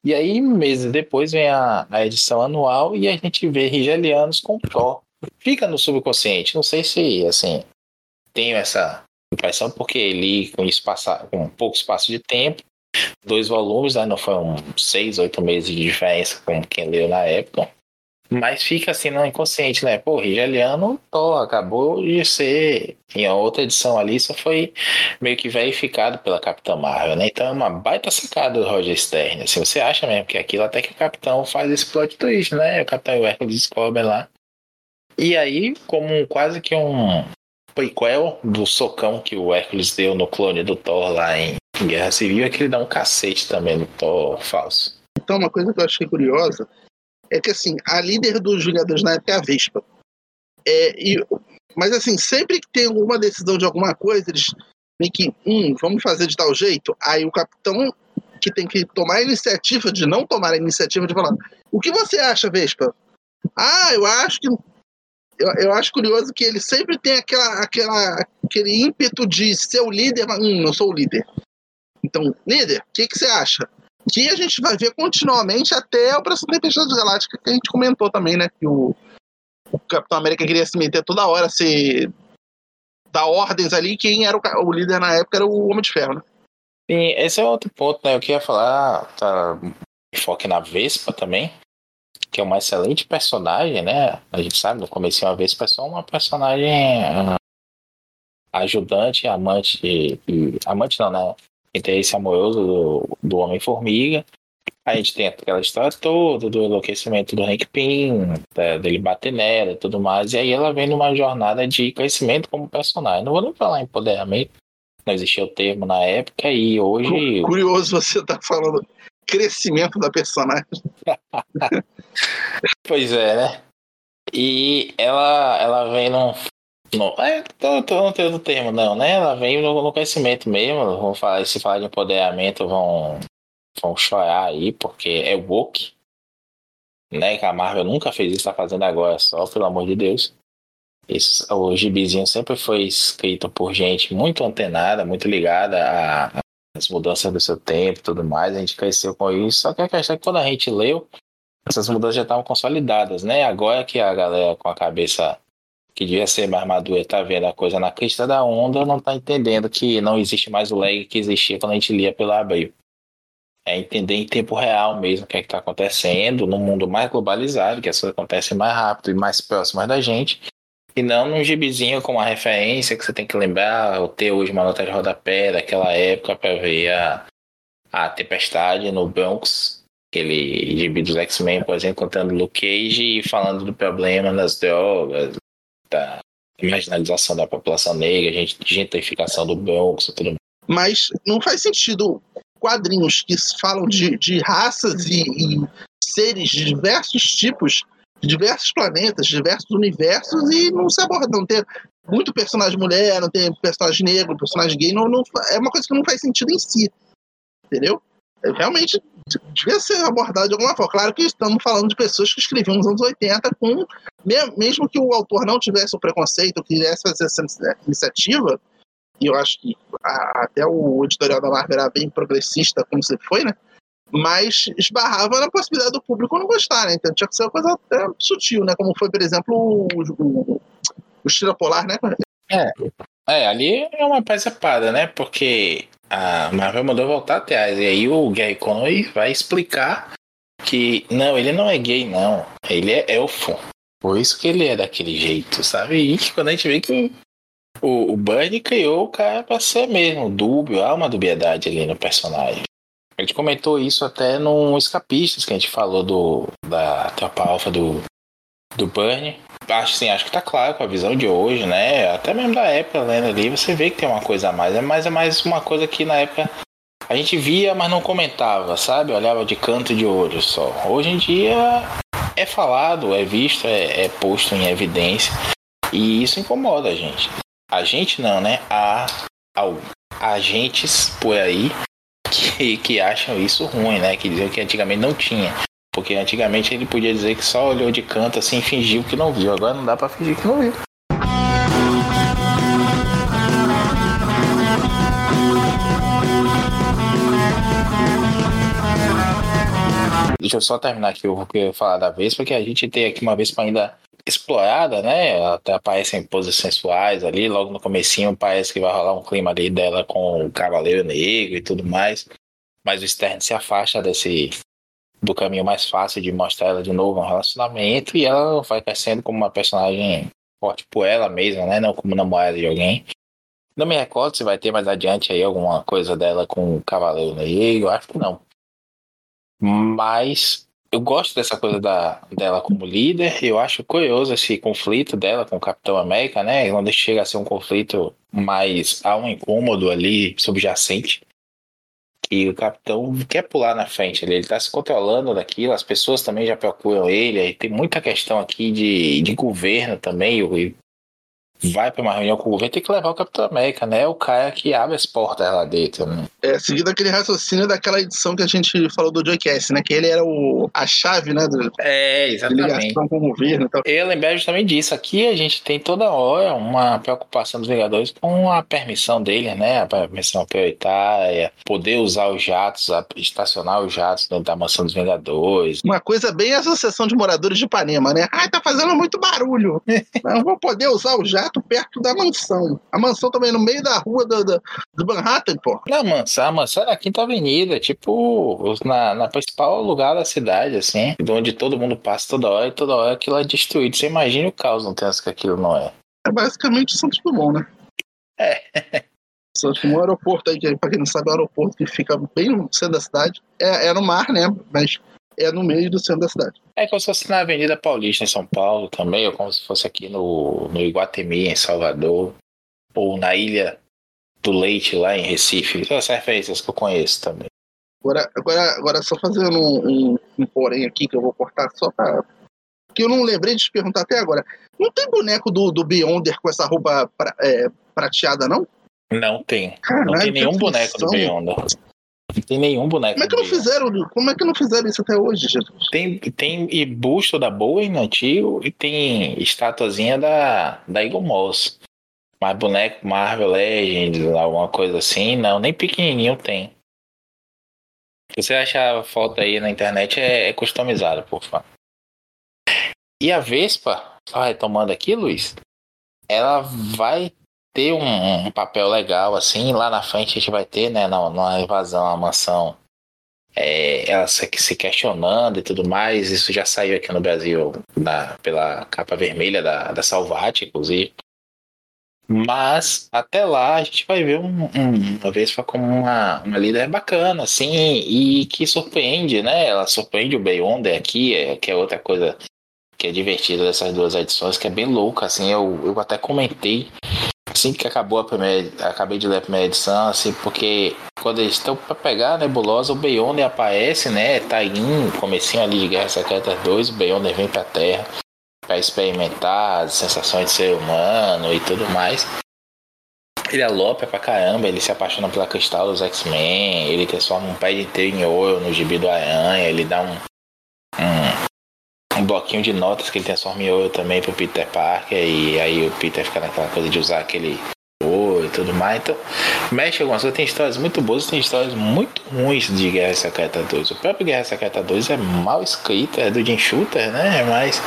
E aí, meses depois, vem a, a edição anual e a gente vê rigelianos com Thor. Fica no subconsciente. Não sei se, assim, tenho essa impressão porque li com, espaço, com pouco espaço de tempo, dois volumes, né, não foram seis, oito meses de diferença com quem leu na época. Mas fica assim no inconsciente, né? Pô, Rigeliano acabou de ser. Em outra edição ali, só foi meio que verificado pela Capitã Marvel, né? Então é uma baita sacada do Roger Stern. Assim, você acha mesmo que aquilo até que o Capitão faz esse plot twist, né? O Capitão e o lá. E aí, como quase que um, prequel do socão que o Hércules deu no clone do Thor lá em Guerra Civil é que ele dá um cacete também no Thor falso. Então, uma coisa que eu achei curiosa é que, assim, a líder dos Vingadores na época é a Vespa. É, e, mas, assim, sempre que tem alguma decisão de alguma coisa, eles vêm que, hum, vamos fazer de tal jeito, aí o capitão que tem que tomar a iniciativa de não tomar a iniciativa de falar o que você acha, Vespa? Ah, eu acho que eu, eu acho curioso que ele sempre tem aquela, aquela, aquele ímpeto de ser o líder, mas hum, não sou o líder. Então, líder, o que, que você acha? Que a gente vai ver continuamente até a Operação Tempestade Galáctica, que a gente comentou também, né? Que o, o Capitão América queria se meter toda hora, se dar ordens ali, quem era o, o líder na época era o Homem de Ferro, né? Sim, esse é outro ponto, né? Eu queria falar, tá, foque na Vespa também que é uma excelente personagem, né? A gente sabe, no começo uma vez foi só uma personagem uh, ajudante, amante, amante não, né? Interesse amoroso do, do Homem-Formiga. A gente tem aquela história toda do enlouquecimento do Hank Pym, dele bater nela e tudo mais. E aí ela vem numa jornada de crescimento como personagem. Não vou nem falar empoderamento, não existia o termo na época e hoje. Curioso você tá falando crescimento da personagem. pois é, né? E ela, ela vem num. No, é, tô, tô, não tenho outro termo, não, né? Ela vem no, no conhecimento mesmo. Vão falar, se falar de empoderamento, vão vão chorar aí, porque é woke. Né? Que a Marvel nunca fez isso, tá fazendo agora só, pelo amor de Deus. O gibizinho sempre foi escrito por gente muito antenada, muito ligada às mudanças do seu tempo e tudo mais. A gente cresceu com isso. Só que a questão é que quando a gente leu, essas mudanças já estavam consolidadas, né? Agora que a galera com a cabeça que devia ser mais madura tá vendo a coisa na crista da onda, não tá entendendo que não existe mais o lag que existia quando a gente lia pela Abril é entender em tempo real mesmo o que é está acontecendo no mundo mais globalizado, que as coisas acontecem mais rápido e mais próximas da gente, e não num gibizinho com uma referência que você tem que lembrar, ou ter hoje uma nota de rodapé daquela época para ver a, a tempestade no Bronx, aquele gibi dos X-Men, por exemplo, contando Luke Cage e falando do problema das drogas, da marginalização da população negra, gentrificação do Bronx e tudo mais. Mas não faz sentido quadrinhos que falam de, de raças e, e seres de diversos tipos, diversos planetas, diversos universos, e não se aborda, não tem muito personagem mulher, não tem personagem negro, personagem gay, não, não, é uma coisa que não faz sentido em si, entendeu? É, realmente devia ser abordado de alguma forma. Claro que estamos falando de pessoas que escreviam nos anos 80 com, mesmo que o autor não tivesse o preconceito, quisesse fazer essa iniciativa, e eu acho que até o editorial da Marvel era bem progressista, como sempre foi, né? Mas esbarrava na possibilidade do público não gostar, né? Então tinha que ser uma coisa até sutil, né? Como foi, por exemplo, o, o, o Estrela Polar, né? É, é, ali é uma peça né? Porque a Marvel mandou voltar atrás. E aí o Gary Conway vai explicar que não, ele não é gay, não. Ele é elfo. Por isso que ele é daquele jeito, sabe? E quando a gente vê que o, o Bunny criou o cara pra ser mesmo, dúbio, há uma dubiedade ali no personagem. A gente comentou isso até no Escapistas, que a gente falou do, da tropa alfa do, do Burnie. Acho, sim, acho que tá claro com a visão de hoje, né? Até mesmo da época, lendo ali, você vê que tem uma coisa a mais. É mais, é mais uma coisa que na época a gente via, mas não comentava, sabe? Olhava de canto de olho só. Hoje em dia é falado, é visto, é, é posto em evidência. E isso incomoda a gente. A gente não, né? Há, há agentes por aí que, que acham isso ruim, né? Que diziam que antigamente não tinha. Porque antigamente ele podia dizer que só olhou de canto assim fingiu que não viu. Agora não dá para fingir que não viu. Deixa eu só terminar aqui o que eu falar da vez, porque a gente tem aqui uma vez para ainda explorada, né? Até aparecem poses sensuais ali, logo no comecinho parece que vai rolar um clima ali dela com o Cavaleiro Negro e tudo mais. Mas o Stern se afasta desse do caminho mais fácil de mostrar ela de novo no relacionamento e ela vai crescendo como uma personagem forte por ela mesma, né? Não como namorada de alguém. Não me recordo se vai ter mais adiante aí alguma coisa dela com o Cavaleiro Negro, acho que não. Mas eu gosto dessa coisa da, dela como líder. Eu acho curioso esse conflito dela com o Capitão América, né? Quando chega a ser um conflito mais há um incômodo ali subjacente. E o capitão quer pular na frente, ele, ele tá se controlando daquilo, as pessoas também já procuram ele, aí tem muita questão aqui de, de governo também, e vai para uma reunião com o governo, tem que levar o Capitão América, né? É o cara que abre as portas lá dentro. Né? É, seguindo aquele raciocínio daquela edição que a gente falou do Joe Cass, né? Que ele era o, a chave, né? Do, é, exatamente. Com o governo. Então. Eu lembrei justamente disso. Aqui a gente tem toda hora uma preocupação dos Vingadores com a permissão dele, né? A permissão prioritária, poder usar os jatos, estacionar os jatos dentro da mansão dos Vingadores. Uma coisa bem associação de moradores de Ipanema, né? Ai, tá fazendo muito barulho. Não vou poder usar o jato perto da mansão. A mansão também no meio da rua do, do, do Manhattan, pô. Não, mansão, a mansão é na Quinta Avenida, tipo, na, na principal lugar da cidade, assim, onde todo mundo passa toda hora e toda hora aquilo é destruído. Você imagina o caos no trânsito que aquilo não é. É basicamente Santos Dumont, né? É. Só que um aeroporto aí, que, pra quem não sabe, é um aeroporto que fica bem no centro da cidade. É, é no mar, né? Mas é no meio do centro da cidade. É como se fosse na Avenida Paulista, em São Paulo, também, ou como se fosse aqui no, no Iguatemi, em Salvador, ou na Ilha do Leite, lá em Recife. São as referências que eu conheço também. Agora, agora, agora só fazendo um, um, um porém aqui que eu vou cortar só pra. Que eu não lembrei de te perguntar até agora. Não tem boneco do, do Beyonder com essa roupa pra, é, prateada, não? Não tem. Caralho, não tem nenhum boneco do. Beyonder. Não tem nenhum boneco Como é que não fizeram? Como é que não fizeram isso até hoje, Jesus? Tem, tem e busto da Boeing antigo e tem estatuazinha da, da Eagle Moss. Mas boneco Marvel Legends, alguma coisa assim, não, nem pequenininho tem. Se você achar a foto aí na internet, é, é customizado, por favor. E a Vespa, só retomando aqui, Luiz, ela vai ter um, um papel legal, assim, lá na frente a gente vai ter, né, na, na invasão à mansão é, ela se, se questionando e tudo mais. Isso já saiu aqui no Brasil na- pela capa vermelha da, da Salvat, inclusive. Mas até lá a gente vai ver um, um, uma Vespa como uma, uma líder bacana, assim, e que surpreende, né? Ela surpreende o Beyonder aqui, é, que é outra coisa que é divertida dessas duas edições, que é bem louca, assim, eu, eu até comentei assim que acabou a primeira, acabei de ler a primeira edição, assim, porque quando eles estão para pegar a nebulosa, o Beyonder aparece, né? Tá um comecinho ali de Guerra Secreta 2, o Beyonder vem pra Terra para experimentar as sensações de ser humano e tudo mais. Ele alopa pra caramba, ele se apaixona pela cristal dos X-Men, ele transforma um pé inteiro em ouro no gibi do Aranha, ele dá um, um bloquinho de notas que ele transforma em ouro também pro Peter Parker, e aí o Peter fica naquela coisa de usar aquele ouro e tudo mais. Então, mexe algumas coisas, tem histórias muito boas, tem histórias muito ruins de Guerra Secreta 2. O próprio Guerra Secreta 2 é mal escrito, é do Jim Shooter, né? Mas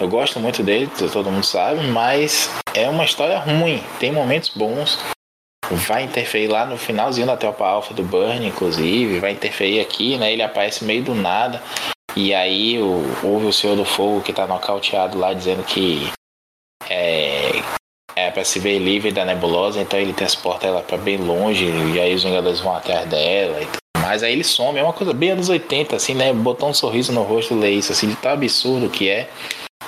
eu gosto muito dele, todo mundo sabe, mas é uma história ruim. Tem momentos bons. Vai interferir lá no finalzinho da Tropa Alpha do Burn, inclusive. Vai interferir aqui, né? Ele aparece meio do nada. E aí o, houve o Senhor do Fogo que tá nocauteado lá dizendo que é, é pra se ver livre da nebulosa, então ele transporta ela pra bem longe, e aí os Vingadores vão atrás dela e tudo mais. Aí ele some, é uma coisa bem anos 80, assim, né? Botar um sorriso no rosto ler isso, assim, de tão absurdo que é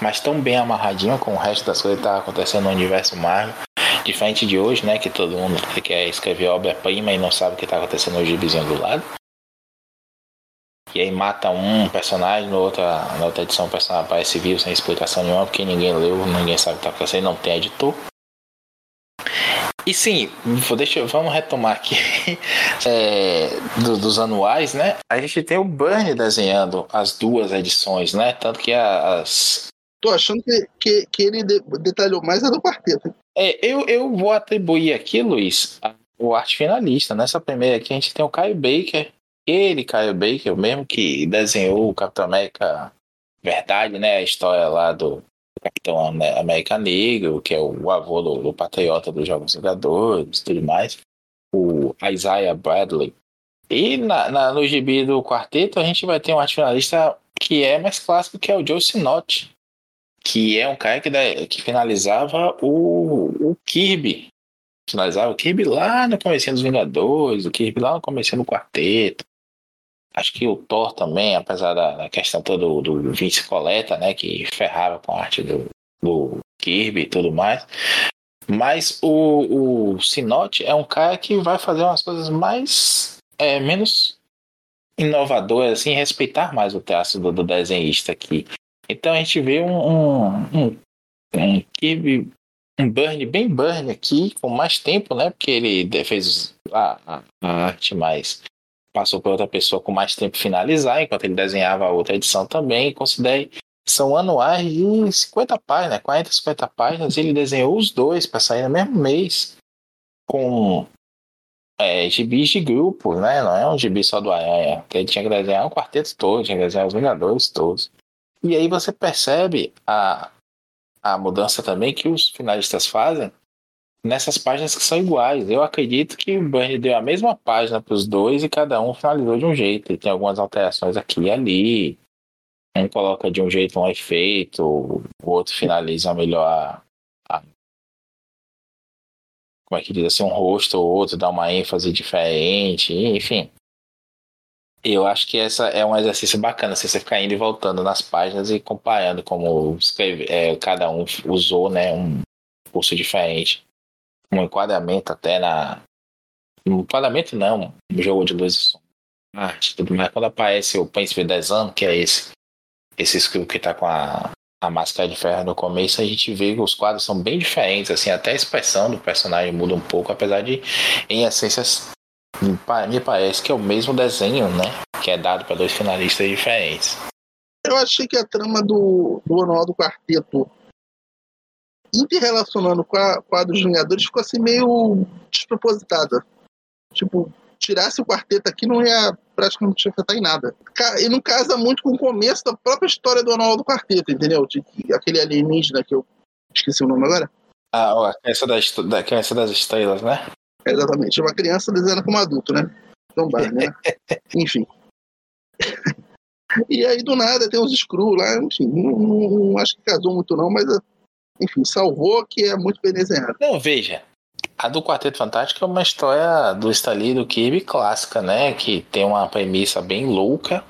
mas tão bem amarradinho com o resto das coisas que tá acontecendo no universo Marvel. Diferente de hoje, né? Que todo mundo quer escrever obra-prima e não sabe o que tá acontecendo no gibizinho do lado. E aí mata um personagem, na outra, na outra edição o personagem aparece vivo sem explicação nenhuma, porque ninguém leu, ninguém sabe o que tá acontecendo, não tem editor. E sim, vou- deixa, eu- vamos retomar aqui é, do- dos anuais, né? A gente tem o Burn desenhando as duas edições, né? Tanto que as, Tô achando que, que, que ele de- detalhou mais a do quarteto. É, eu, eu vou atribuir aqui, Luiz, o arte finalista. Nessa primeira aqui a gente tem o Caio Baker. Ele, Caio Baker, o mesmo que desenhou o Capitão América Verdade, né? A história lá do Capitão Am- América Negro, que é o avô do, do patriota dos Jogos Vingadores e tudo mais. O Isaiah Bradley. E na, na- no gibi do quarteto a gente vai ter um arte finalista que é mais clássico, que é o Joe Sinotti que é um cara que, da- que finalizava o, o Kirby. Finalizava o Kirby lá no comecinho dos Vingadores, o Kirby lá no comecinho do quarteto. Acho que o Thor também, apesar da, da questão toda do, do Vince Coleta, né, que ferrava com a arte do, do Kirby e tudo mais. Mas o, o Sinotti é um cara que vai fazer umas coisas mais é, menos inovadoras, assim, respeitar mais o traço do, do desenhista aqui. Então a gente vê um, um, um, um Kirby, um Burn bem Burn aqui, com mais tempo, né? Porque ele fez a, a- a arte mais. Passou para outra pessoa com mais tempo finalizar, enquanto ele desenhava outra edição também. Considere. São anuais de 50 páginas, 40, 50 páginas. Ele desenhou os dois para sair no mesmo mês. Com é, gibis de grupo, né? Não é um gibi só do Aranha. Porque ele tinha que desenhar o quarteto todo, tinha que desenhar os Vingadores todos. E aí você percebe a, a mudança também que os finalistas fazem nessas páginas que são iguais. Eu acredito que o Burnie deu a mesma página para os dois e cada um finalizou de um jeito. Ele tem algumas alterações aqui e ali. Um coloca de um jeito um efeito, o outro finaliza melhor a, a, como é que diz assim, um rosto ou outro, dar uma ênfase diferente, enfim. Eu acho que essa é um exercício bacana, assim, você ficar indo e voltando nas páginas e comparando como escreve, é, cada um usou, né, um curso diferente, um enquadramento até na, um enquadramento não, um jogo de luz e som, arte, tudo mais. Quando aparece o Príncipe Desan, que é esse, esse escrito que tá com a, a máscara de ferro no começo, a gente vê que os quadros são bem diferentes, assim, até a expressão do personagem muda um pouco, apesar de, em essência, me parece que é o mesmo desenho, né? Que é dado para dois finalistas diferentes. Eu achei que a trama do, do Manual do Quarteto interrelacionando com a, com a dos Vingadores ficou assim meio despropositada. Tipo, tirasse o quarteto aqui não ia praticamente afetar em nada. E não casa muito com o começo da própria história do Anual do Quarteto, entendeu? De, aquele alienígena que eu esqueci o nome agora. Ah, a criança das, da criança das estrelas, né? Exatamente. Uma criança desenhando como adulto, né? Não vai, né? Enfim. e aí, do nada, tem uns screw lá, enfim, não, não, não, acho que casou muito não, mas enfim, salvou que é muito bem desenhado. Não, veja, a do Quarteto Fantástico é uma história do Stanley do Kirby clássica, né? Que tem uma premissa bem louca,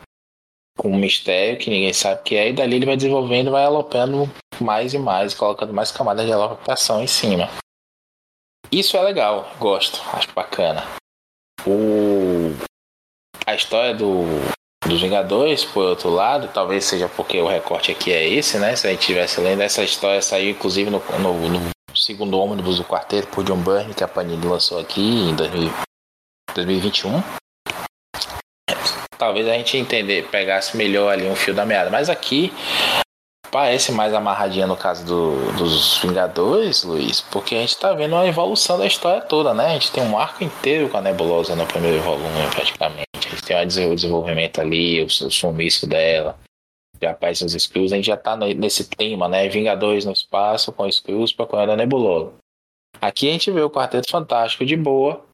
com um mistério que ninguém sabe o que é, e dali ele vai desenvolvendo, vai alopando mais e mais, colocando mais camadas de alocação em cima. Isso é legal, gosto, acho bacana. O... A história do... dos Vingadores, por outro lado, talvez seja porque o recorte aqui é esse, né? Se a gente estivesse lendo, essa história saiu inclusive no, no, no segundo ônibus do quarteto por John Byrne, que a Panini lançou aqui em 2021. Talvez a gente entender, pegasse melhor ali um fio da meada. Mas aqui parece mais amarradinha no caso do, dos Vingadores, Luiz, porque a gente tá vendo uma evolução da história toda, né? A gente tem um arco inteiro com a Nebulosa no primeiro volume, praticamente. Tem um desenvolvimento ali, o, o sumiço dela já aparecem os Skrulls, a gente já tá nesse tema, né? Vingadores no espaço com Skrulls procurando a Nebulosa. Aqui a gente vê o Quarteto Fantástico de boa,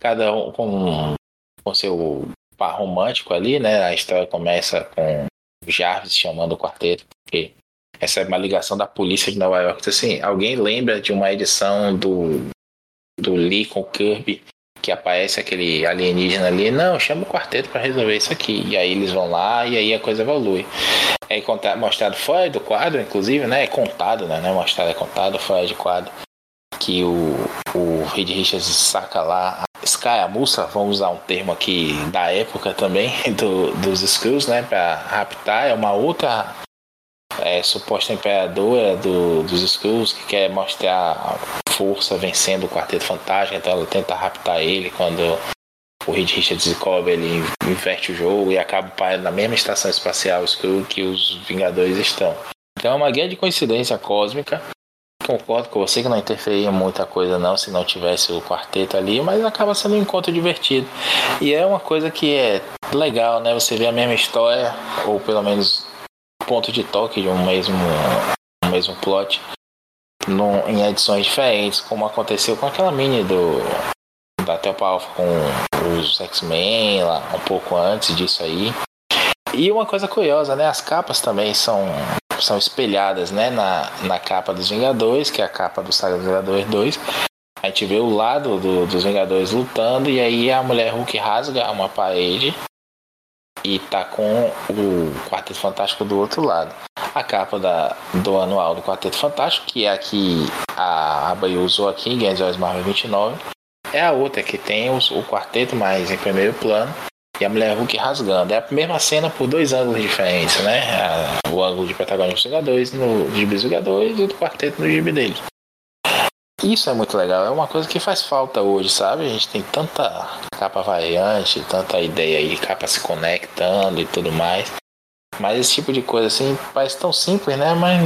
cada um com, com seu par romântico ali, né? A história começa com Jarvis chamando o quarteto, porque essa é uma ligação da polícia de Nova York. Então, assim, alguém lembra de uma edição do, do Lee com o Kirby que aparece aquele alienígena ali, não, chama o quarteto para resolver isso aqui. E aí eles vão lá e aí a coisa evolui. É mostrado fora do quadro, inclusive, né? É contado, né? É mostrado, é contado fora de quadro. Que o, o Reed Richards saca lá a escaramuça, vamos usar um termo aqui da época também, do, dos Skrulls, né? Pra raptar. É uma outra é, suposta imperadora do, dos Skrulls que quer mostrar força vencendo o Quarteto Fantástico, então ela tenta raptar ele quando o Reed Richards descobre, ele inverte o jogo e acaba na mesma estação espacial Skrull que os Vingadores estão. Então é uma grande coincidência cósmica. Concordo com você que não interferia muita coisa não se não tivesse o quarteto ali, mas acaba sendo um encontro divertido. E é uma coisa que é legal, né? Você vê a mesma história, ou pelo menos ponto de toque de um mesmo, um mesmo plot no, em edições diferentes, como aconteceu com aquela mini do da Telpa Alpha com os X-Men lá um pouco antes disso aí. E uma coisa curiosa, né? As capas também são, são espelhadas, né? Na, na capa dos Vingadores, que é a capa do Saga dos Vingadores 2. A gente vê o lado do, dos Vingadores lutando e aí a mulher Hulk rasga uma parede e tá com o Quarteto Fantástico do outro lado. A capa da, do anual do Quarteto Fantástico, que é a que a Abai usou aqui em Guardiões Marvel 29, é a outra que tem os, o quarteto mais em primeiro plano e a mulher Hulk rasgando. É a mesma cena por dois ângulos diferentes, né? A, o ângulo de protagonista dos Vingadores no gibi dos Vingadores e do quarteto no gibi deles. Isso é muito legal, é uma coisa que faz falta hoje, sabe? A gente tem tanta capa variante, tanta ideia aí, capa se conectando e tudo mais. Mas esse tipo de coisa assim parece tão simples, né? Mas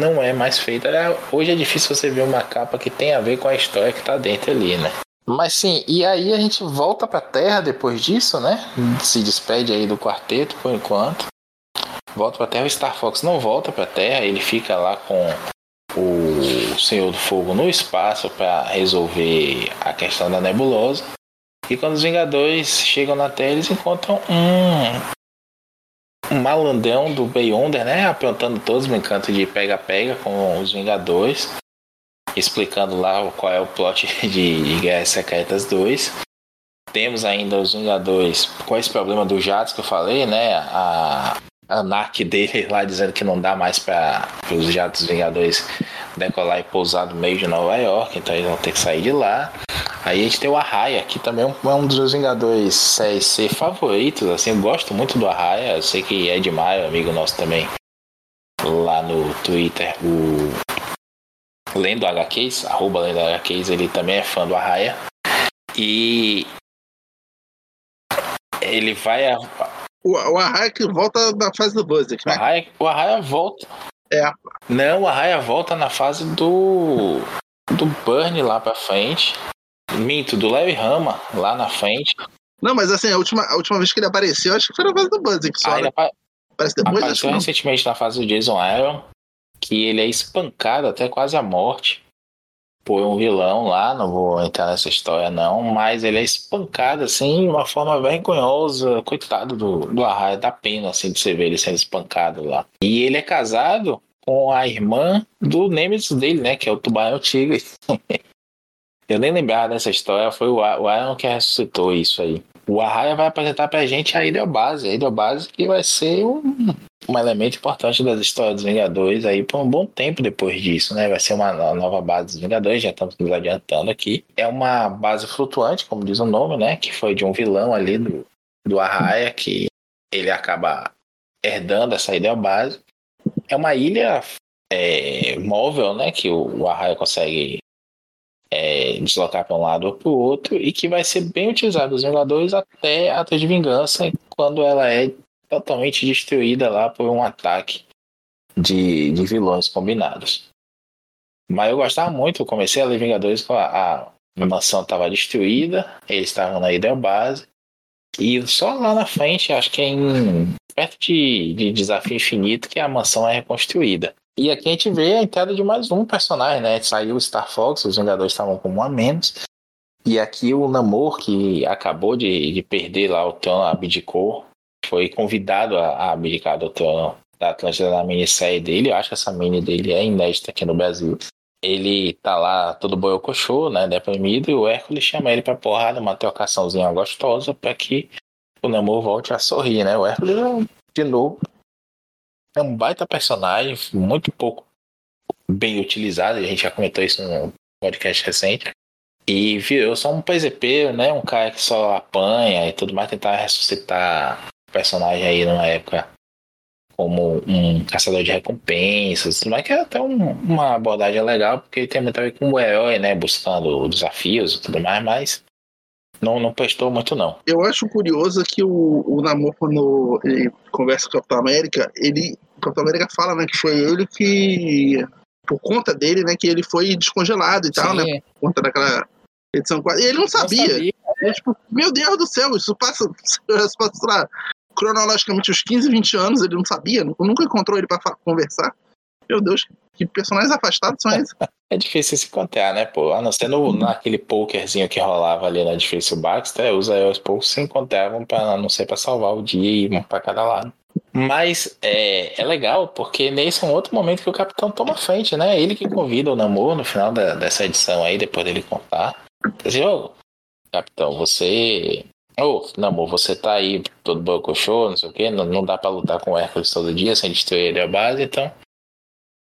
não é mais feita. Hoje é difícil você ver uma capa que tem a ver com a história que tá dentro ali, né? Mas sim, e aí a gente volta pra Terra depois disso, né? Se despede aí do quarteto por enquanto. Volta pra Terra. O Star Fox não volta pra Terra, ele fica lá com o Senhor do Fogo no espaço para resolver a questão da nebulosa. E quando os Vingadores chegam na Terra, eles encontram um, um do Beyonder, né? Aprontando todos, brincando de pega-pega com os Vingadores. explicando lá qual é o plot de Guerras Secretas 2. Temos ainda os Vingadores com esse problema do Jatos que eu falei, né? A, a NAC dele lá dizendo que não dá mais para os Jatos Vingadores decolar e pousar no meio de Nova York, então eles vão ter que sair de lá. Aí a gente tem o Arraia, que também é um dos Vingadores CSC favoritos, assim, eu gosto muito do Arraia, eu sei que é de Maio, amigo nosso também, lá no Twitter, o Lendo HQs, arroba Lendo HQs, ele também é fã do Arraia. E ele vai. A... O, o Arraia que volta na fase do Buzzer, né? O Arraia, o Arraia volta. É. Não, o Arraia volta na fase do. do Burn lá pra frente. Minto, do Larry Rama lá na frente. Não, mas assim, a última, a última vez que ele apareceu, acho que foi na fase do Buzzer. Só, ah, né? apa... Parece depois, apareceu recentemente na fase do Jason Aaron, que ele é espancado até quase a morte por um vilão lá, não vou entrar nessa história não, mas ele é espancado assim, de uma forma vergonhosa, coitado do, do Arraia, dá pena assim de você ver ele sendo espancado lá. E ele é casado com a irmã do Nemesis dele, né, que é o Tubarão Tigre. Eu nem lembrava dessa história, foi o Aaron que ressuscitou isso aí. O Arraia vai apresentar pra gente a Ideobase, a Ideobase que vai ser um, um elemento importante das histórias dos Vingadores aí por um bom tempo depois disso, né? Vai ser uma nova base dos Vingadores, já estamos nos adiantando aqui. É uma base flutuante, como diz o nome, né? Que foi de um vilão ali do, do Arraia, que ele acaba herdando essa Ideobase. É uma ilha é, móvel, né? Que o, o Arraia consegue é, deslocar para um lado ou para o outro e que vai ser bem utilizado os Vingadores até a de Vingança, quando ela é totalmente destruída lá por um ataque de, de vilões combinados. Mas eu gostava muito, eu comecei a ler Vingadores com a, a mansão estava destruída, eles estavam na Ideal Base, e só lá na frente, acho que é em, perto de, de Desafio Infinito, que a mansão é reconstruída. E aqui a gente vê a entrada de mais um personagem, né? Saiu o Star Fox, os Vingadores estavam com um a menos. E aqui o Namor, que acabou de, de perder lá o trono, abdicou, foi convidado a, a abdicar do trono da Atlântida na minissérie dele. Eu acho que essa mini dele é inédita aqui no Brasil. Ele tá lá todo boiocochô, né? Deprimido, e o Hércules chama ele pra porrada, uma trocaçãozinha gostosa, para que o Namor volte a sorrir, né? O Hércules, de novo, é um baita personagem, muito pouco bem utilizado, a gente já comentou isso no podcast recente. E virou só um PZP, né? Um cara que só apanha e tudo mais, tentar ressuscitar o personagem aí numa época como um caçador de recompensas, mas que é até um, uma abordagem legal, porque tem muito a ver com o herói, né? Buscando desafios e tudo mais, mas não, não prestou muito, não. Eu acho curioso que o, o Namor, quando ele conversa com o Capitão América, ele. O Capitão América fala, né, que foi ele que. Por conta dele, né, que ele foi descongelado e tal, né, Sim. né? Por conta daquela edição 4. E ele não sabia. Não sabia é. tipo, meu Deus do céu, isso passa, isso passa lá, cronologicamente uns 15, 20 anos, ele não sabia, nunca encontrou ele para conversar. Meu Deus, que personagens afastados são esses? É difícil se contar, né, pô? A não ser no, naquele pokerzinho que rolava ali na difícil Baxter, os aos poucos se encontravam para não ser para salvar o dia e ir para cada lado. Mas é, é legal, porque nesse é um outro momento que o capitão toma frente, né? Ele que convida o namoro no final da, dessa edição aí, depois dele contar. Diz, ô, capitão, você. Ô, oh, namoro, você tá aí todo bocochô, não sei o quê, não, não dá para lutar com o Hércules todo dia sem destruir a base, então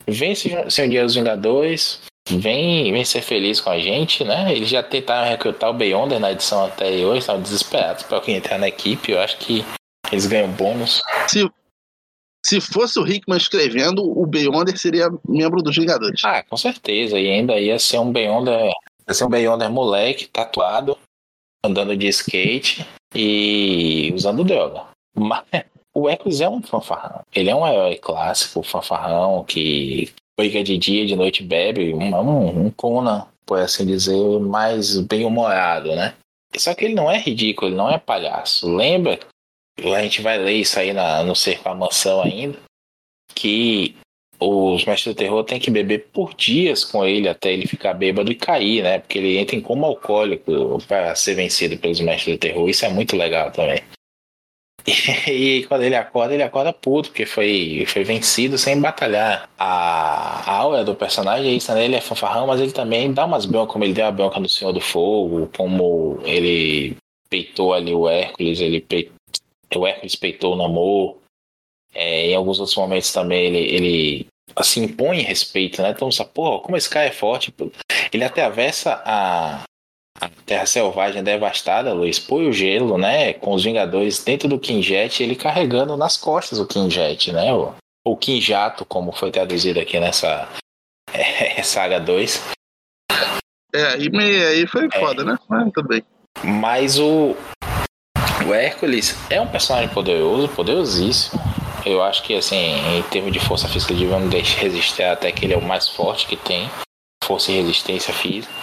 Vem se, se um dia os Vingadores, vem, vem ser feliz com a gente, né? Eles já tentaram recrutar o Beyonder na edição anterior, estavam desesperados para quem entrar na equipe. Eu acho que eles ganham bônus. Se, se fosse o Hickman escrevendo, o Beyonder seria membro dos Vingadores. Ah, com certeza. E ainda ia ser um Beyonder. Ia ser um Beyonder moleque, tatuado, andando de skate e usando droga. Mas, o Eccles é um fanfarrão. Ele é um herói clássico, fanfarrão, que briga de dia, de noite bebe, um, um, um Conan, por assim dizer, mais bem-humorado, né? Só que ele não é ridículo, ele não é palhaço. Lembra? A gente vai ler isso aí na, no Cerco à Mansão ainda, que os mestres do terror têm que beber por dias com ele até ele ficar bêbado e cair, né? Porque ele entra em coma alcoólico para ser vencido pelos mestres do terror. Isso é muito legal também. E, quando ele acorda, ele acorda puto, porque foi, foi vencido sem batalhar. A, a aura do personagem é isso, né? Ele é fanfarrão, mas ele também dá umas broncas, como ele deu a bronca no Senhor do Fogo, como ele peitou ali o Hércules, ele o Hércules peitou o Namor. É, em alguns outros momentos também ele, ele assim, impõe respeito, né? Então, porra, como esse cara é forte. Ele até avessa a, a Terra Selvagem devastada, Luiz, põe o gelo, né? Com os Vingadores dentro do Kinjet, ele carregando nas costas o Kinjet, né? O, o Kinjato, como foi traduzido aqui nessa é, saga 2. É, aí, aí foi é. foda, né? Mas tudo bem. Mas o, o Hércules é um personagem poderoso, poderosíssimo. Eu acho que, assim, em termos de força física, deixa resistir até que ele é o mais forte que tem. Força e resistência física.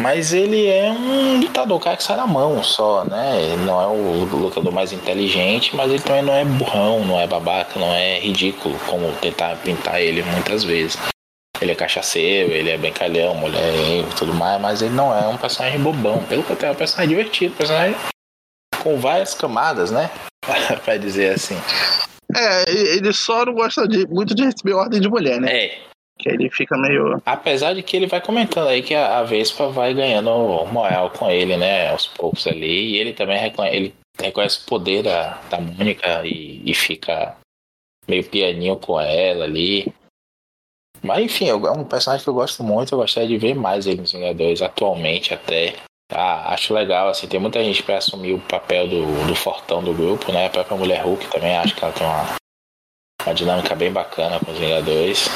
Mas ele é um lutador, cara que sai na mão só, né? Ele não é o lutador mais inteligente, mas ele também não é burrão, não é babaca, não é ridículo, como tentar pintar ele muitas vezes. Ele é cachaceiro, ele é brincalhão, mulher e tudo mais, mas ele não é um personagem bobão. Pelo contrário, é um personagem divertido, um personagem com várias camadas, né? pra dizer assim. É, ele só não gosta de, muito de receber ordem de mulher, né? É. Que ele fica meio. Apesar de que ele vai comentando aí que a, a Vespa vai ganhando moral com ele, né? Aos poucos ali. E ele também reconhece, ele reconhece o poder da, da Mônica e, e fica meio pianinho com ela ali. Mas enfim, é um personagem que eu gosto muito, eu gostaria de ver mais ele nos Vingadores atualmente até. Ah, acho legal, assim, tem muita gente para assumir o papel do, do fortão do grupo, né? A própria Mulher Hulk também acho que ela tem uma, uma dinâmica bem bacana com os Vingadores.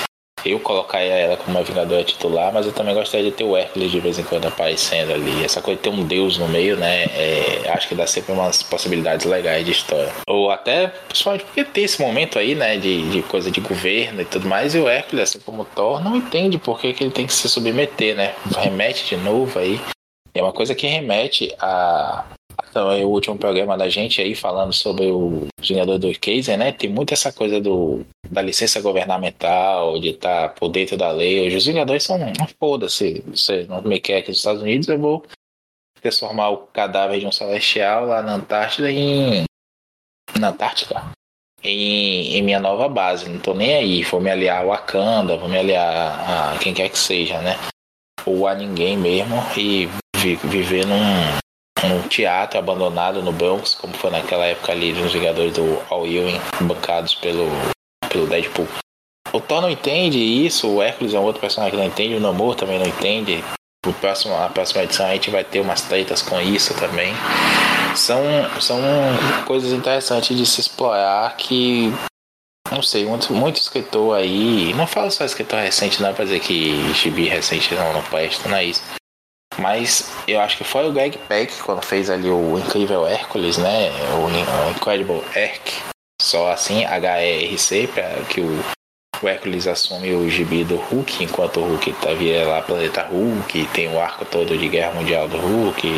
Eu colocaria ela como uma Vingadora titular, mas eu também gostaria de ter o Hércules de vez em quando aparecendo ali. Essa coisa de ter um deus no meio, né? É, acho que dá sempre umas possibilidades legais de história. Ou até, principalmente porque ter esse momento aí, né? De, de coisa de governo e tudo mais, e o Hércules, assim como o Thor, não entende por que, que ele tem que se submeter, né? Remete de novo aí é uma coisa que remete a, então, é o último programa da gente aí falando sobre o Vingador do Kaiser, né? Tem muito essa coisa do, da licença governamental, de estar tá por dentro da lei. Hoje os Vingadores são, foda-se, você não me quer aqui nos Estados Unidos, eu vou transformar o cadáver de um celestial lá na Antártida em. Na Antártica? Em, em minha nova base. Não tô nem aí. Vou me aliar a Wakanda, vou me aliar a quem quer que seja, né? Ou a ninguém mesmo. E viver num, num teatro abandonado no Bronx, como foi naquela época ali dos Vingadores do All Ewing, bancados pelo, pelo Deadpool. O Thor não entende isso, o Hércules é um outro personagem que não entende, o Namor também não entende. O próximo, a próxima edição a gente vai ter umas tretas com isso também. São, são coisas interessantes de se explorar que não sei, muito, muito escritor aí. Não falo só escritor recente, não é pra dizer que gibi recente não, não presta, não é isso. Mas eu acho que foi o Greg Peck quando fez ali o Incrível Hércules, né? O, Incredible Herc, só assim, H-E-R-C, que o, Hércules assume o gibi do Hulk, enquanto o Hulk tá via lá planeta Hulk, tem o arco todo de Guerra Mundial do Hulk.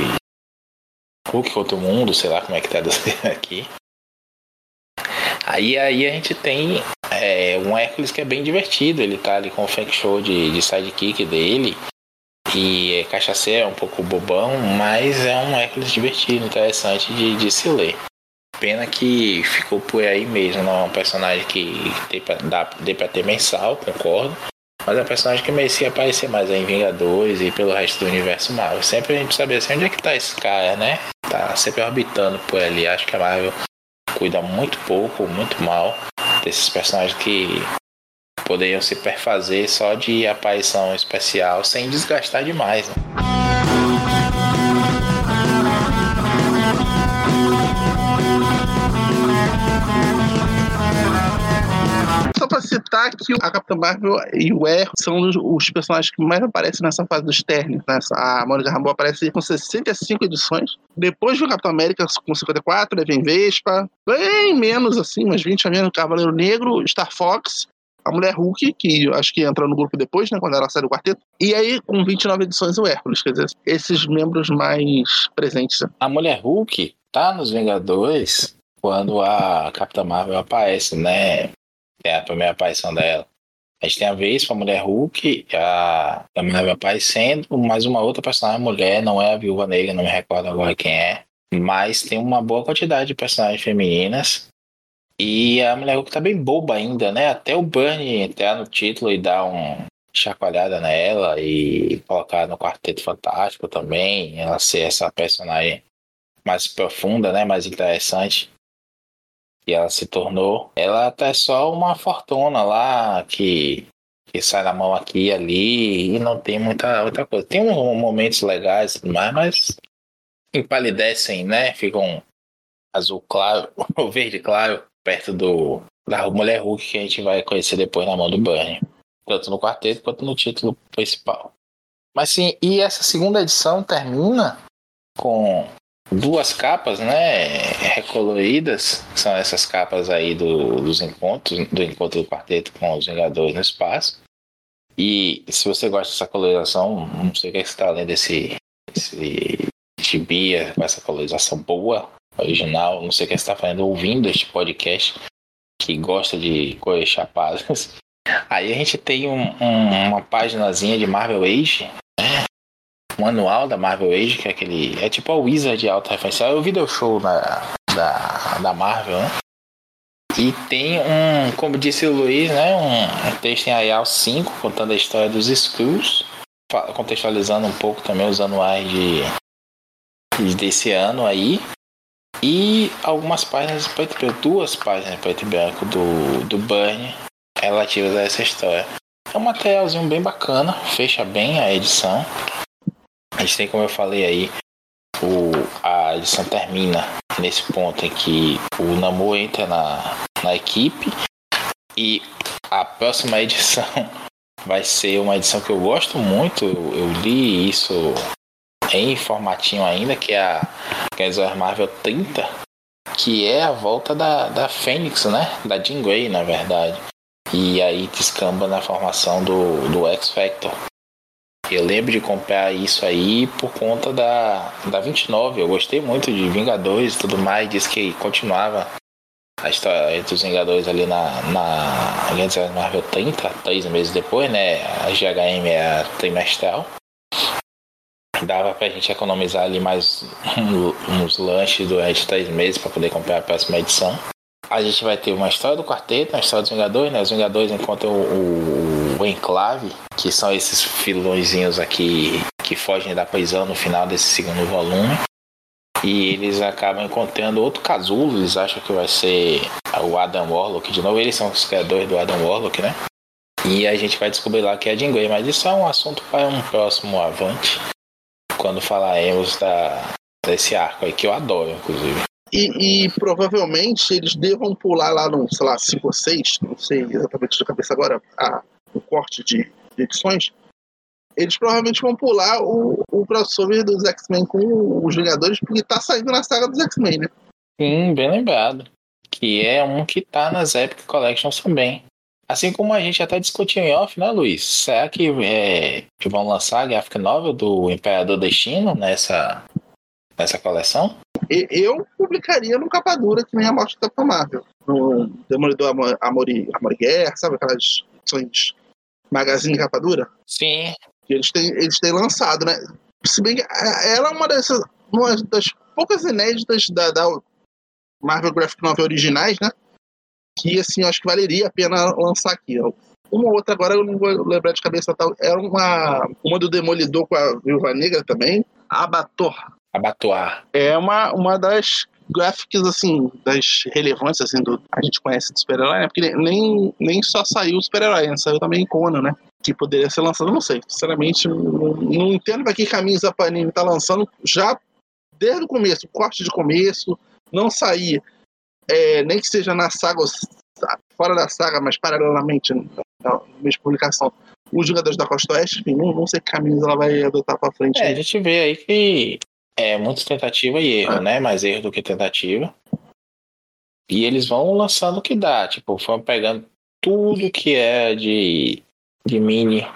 Hulk contra o mundo, sei lá como é que tá aqui. Aí, aí a gente tem é, um Hércules que é bem divertido, ele tá ali com o fake show de, de sidekick dele que é cachaceiro, é um pouco bobão, mas é um Hércules divertido, interessante de, de se ler. Pena que ficou por aí mesmo, não é um personagem que dê pra, dá, dê pra ter mensal, concordo. Mas é um personagem que merecia aparecer mais em Vingadores e pelo resto do universo Marvel. Sempre a gente saber assim, onde é que tá esse cara, né? Tá sempre orbitando por ali. Acho que a Marvel cuida muito pouco, muito mal desses personagens que poderiam se perfazer só de aparição especial sem desgastar demais. Né? Só pra citar que a Capitã Marvel e o Air são os, os, personagens que mais aparecem nessa fase dos ternos. Nessa, a Mônica Rambeau aparece com 65 edições. Depois do Capitão América com 54, vem Vespa. Bem menos assim, umas 20 a menos. Cavaleiro Negro, Star Fox a Mulher Hulk, que acho que entra no grupo depois, né, quando ela sai do quarteto, e aí com 29 edições o Hércules, quer dizer, esses membros mais presentes. Né? A Mulher Hulk tá nos Vingadores quando a Capitã Marvel aparece, né? É a primeira aparição dela. A gente tem a vez com a Mulher Hulk, a, a Marvel aparecendo, mais uma outra personagem mulher, não é a Viúva Negra, não me recordo agora quem é. Mas tem uma boa quantidade de personagens femininas. E a Mulher Hulk tá bem boba ainda, né? Até o Bernie entrar no título e dar um chacoalhada nela e colocar no Quarteto Fantástico também. Ela ser essa personagem mais profunda, né? Mais interessante. E ela se tornou. Ela até só uma fortuna lá que que sai na mão aqui e ali e não tem muita outra coisa. Tem uns momentos legais mas, mas empalidecem, né? Ficam azul claro, ou verde claro, perto do da Mulher Hulk que a gente vai conhecer depois na mão do Burnie. Tanto no quarteto quanto no título principal. Mas sim, e essa segunda edição termina com duas capas, né, recoloridas, são essas capas aí do, dos encontros, do encontro do quarteto com os Vingadores no espaço. E se você gosta dessa colorização, não sei o que, você está lendo esse, esse tibia com essa colorização boa, original, não sei o que você está fazendo ouvindo este podcast que gosta de cores chapadas. Aí a gente tem um, um, uma paginazinha de Marvel Age, manual da Marvel Age, que é aquele. É tipo a Wizard de alta referencial. É o video show da, da, da Marvel, né? E tem um, como disse o Luiz, né? Um, um texto em IAL 5 contando a história dos Skrulls, contextualizando um pouco também os anuais de desse ano aí. E algumas páginas preto e branco, duas páginas preto e branco do, do Burn relativas a essa história. É um materialzinho bem bacana, fecha bem a edição. A gente tem, como eu falei aí, o, a edição termina nesse ponto em que o Namor entra na, na equipe e a próxima edição vai ser uma edição que eu gosto muito. Eu, eu li isso em formatinho ainda, que é a Guerra Marvel 30, que é a volta da, da Fênix, né? Da Jean Grey, na verdade. E aí descamba na formação do, do X Factor. Eu lembro de comprar isso aí por conta da, da 29. Eu gostei muito de Vingadores e tudo mais. Disse que continuava a história entre os Vingadores ali na, na Marvel 30, três meses depois, né? A GHM é a trimestral. Dava pra gente economizar ali mais uns lanches durante três meses para poder comprar a próxima edição. A gente vai ter uma história do quarteto, uma história dos Vingadores, né? Os Vingadores encontram o, o, o Enclave, que são esses filõezinhos aqui que fogem da prisão no final desse segundo volume. E eles acabam encontrando outro casulo, eles acham que vai ser o Adam Warlock de novo. Eles são os criadores do Adam Warlock, né? E a gente vai descobrir lá que é Jean Grey, mas isso é um assunto para um próximo avante, quando falaremos da, desse arco aí, que eu adoro, inclusive. E, e, provavelmente eles devam pular lá no, sei lá, 5 ou 6, não sei exatamente de cabeça agora, a, o corte de, de edições. Eles provavelmente vão pular o, o crossover dos X-Men com os Vingadores, porque tá saindo na saga dos X-Men, né? Sim, bem lembrado. Que é um que tá nas Epic Collections também. Assim como a gente até discutiu em off, né, Luiz? Será que, é, que vão lançar a graphic novel do Imperador Destino nessa, nessa coleção? Eu publicaria no capa dura, que nem a morte da Marvel. No Demolidor Amor, Amor, Amor e Guerra, sabe aquelas edições magazine capa dura? Sim. Que eles têm, eles têm lançado, né? Se bem que ela é uma dessas uma das poucas inéditas da, da Marvel Graphic Novel originais, né? Que, assim, eu acho que valeria a pena lançar aqui. Uma ou outra agora eu não vou lembrar de cabeça tal. Era uma, uma do Demolidor com a Viúva Negra também. Abator, Abatoar. É uma, uma das graphics, assim, das relevantes, assim, do, a gente conhece do super-herói, né? Porque nem, nem só saiu o super-herói, né? saiu também Conan, né? Que poderia ser lançado, não sei. Sinceramente, não, não entendo pra que caminhos a Panini tá lançando já desde o começo, corte de começo, não sair, é, nem que seja na saga, fora da saga, mas paralelamente na, mesma publicação, os jogadores da Costa Oeste, enfim, não, não sei que caminhos ela vai adotar pra frente. É, a gente vê aí que é muito tentativa e erro, né? Mais erro do que tentativa. E eles vão lançando o que dá. Tipo, vão pegando tudo que é de, de mini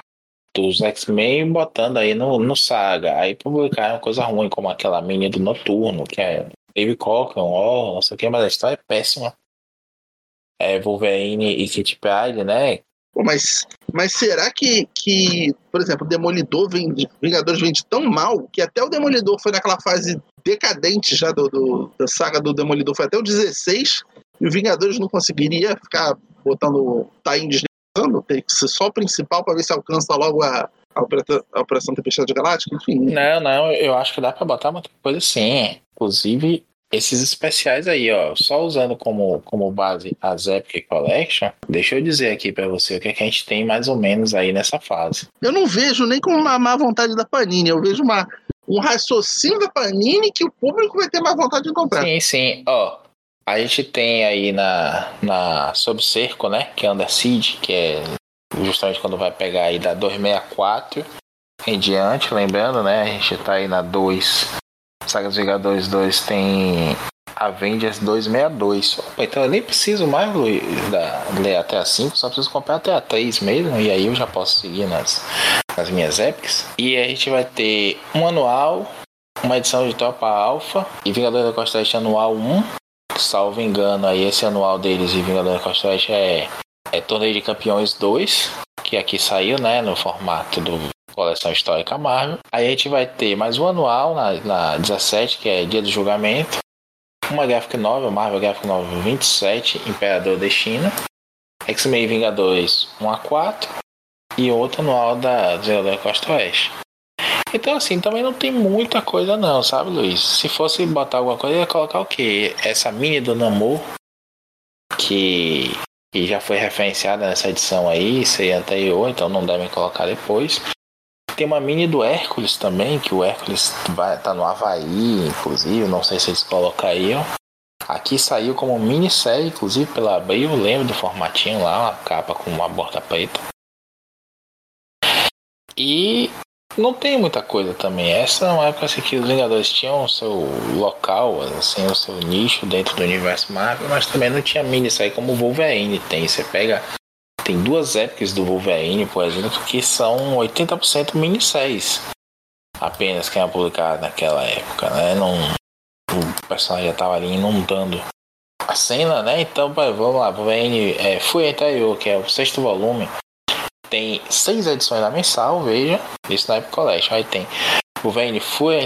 dos X-Men e botando aí no, no Saga. Aí publicaram coisa ruim, como aquela mini do Noturno, que é Dave Cochran, oh, não sei o que, mas a história é péssima. É Wolverine e Kit Pride, né? Pô, mas, mas será que, que, por exemplo, o Demolidor vende, Vingadores vende tão mal que até o Demolidor foi naquela fase decadente já do, do, da saga do Demolidor, foi até o 16, e o Vingadores não conseguiria ficar botando Taim desligando, tem que ser só o principal para ver se alcança logo a, a, Operação, a Operação Tempestade Galáctica, enfim. Não, não, eu acho que dá para botar muita coisa sim. Inclusive, esses especiais aí, ó, só usando como, como base as Epic Collection, deixa eu dizer aqui para você o que, é que a gente tem mais ou menos aí nessa fase. Eu não vejo nem com uma má vontade da Panini, eu vejo uma, um raciocínio da Panini que o público vai ter mais vontade de comprar. Sim, sim, ó. A gente tem aí na, na Sob Cerco, né, que é Under Siege, que é justamente quando vai pegar aí da 264 em diante, lembrando, né, a gente tá aí na 2 Saga dos Vingadores 2 tem Avengers 262. Opa, então eu nem preciso mais ler até a 5, só preciso comprar até a 3 mesmo. E aí eu já posso seguir nas, nas minhas epics. E a gente vai ter um anual, uma edição de Tropa Alpha e Vingadores da Costa Oeste anual 1. Salvo engano, aí esse anual deles e Vingadores da Costa Oeste é, é Torneio de Campeões 2, que aqui saiu, né, no formato do coleção histórica Marvel. Aí a gente vai ter mais um anual na, na 17, que é Dia do Julgamento. Uma graphic novel, Marvel Graphic Novel 27, Imperador Destino. X-Men Vingadores 1 a 4 e outro anual da Zelador Costa Oeste. Então assim, também não tem muita coisa não, sabe, Luiz? Se fosse botar alguma coisa, ia colocar o quê? Essa mini do Namor, que, que já foi referenciada nessa edição aí, seria anterior, então não devem colocar depois tem uma mini do Hércules também, que o Hércules vai tá no Havaí, inclusive, não sei se eles colocariam. Aqui saiu como minissérie, inclusive pela Abril, lembro do formatinho lá, uma capa com uma borda preta. E não tem muita coisa também. Essa é uma época assim, que os Vingadores tinham o seu local, assim, o seu nicho dentro do universo Marvel, mas também não tinha minissérie como o Wolverine tem. Você pega tem duas épocas do Wolverine, por exemplo, que são 80% minisséries. Apenas que é publicado naquela época, né? Não, o personagem já estava ali inundando a cena, né? Então, vamos lá, Wolverine é, Fui Interior, que é o sexto volume. Tem seis edições da mensal, veja, isso na Epic Collection. Aí tem Wolverine Fui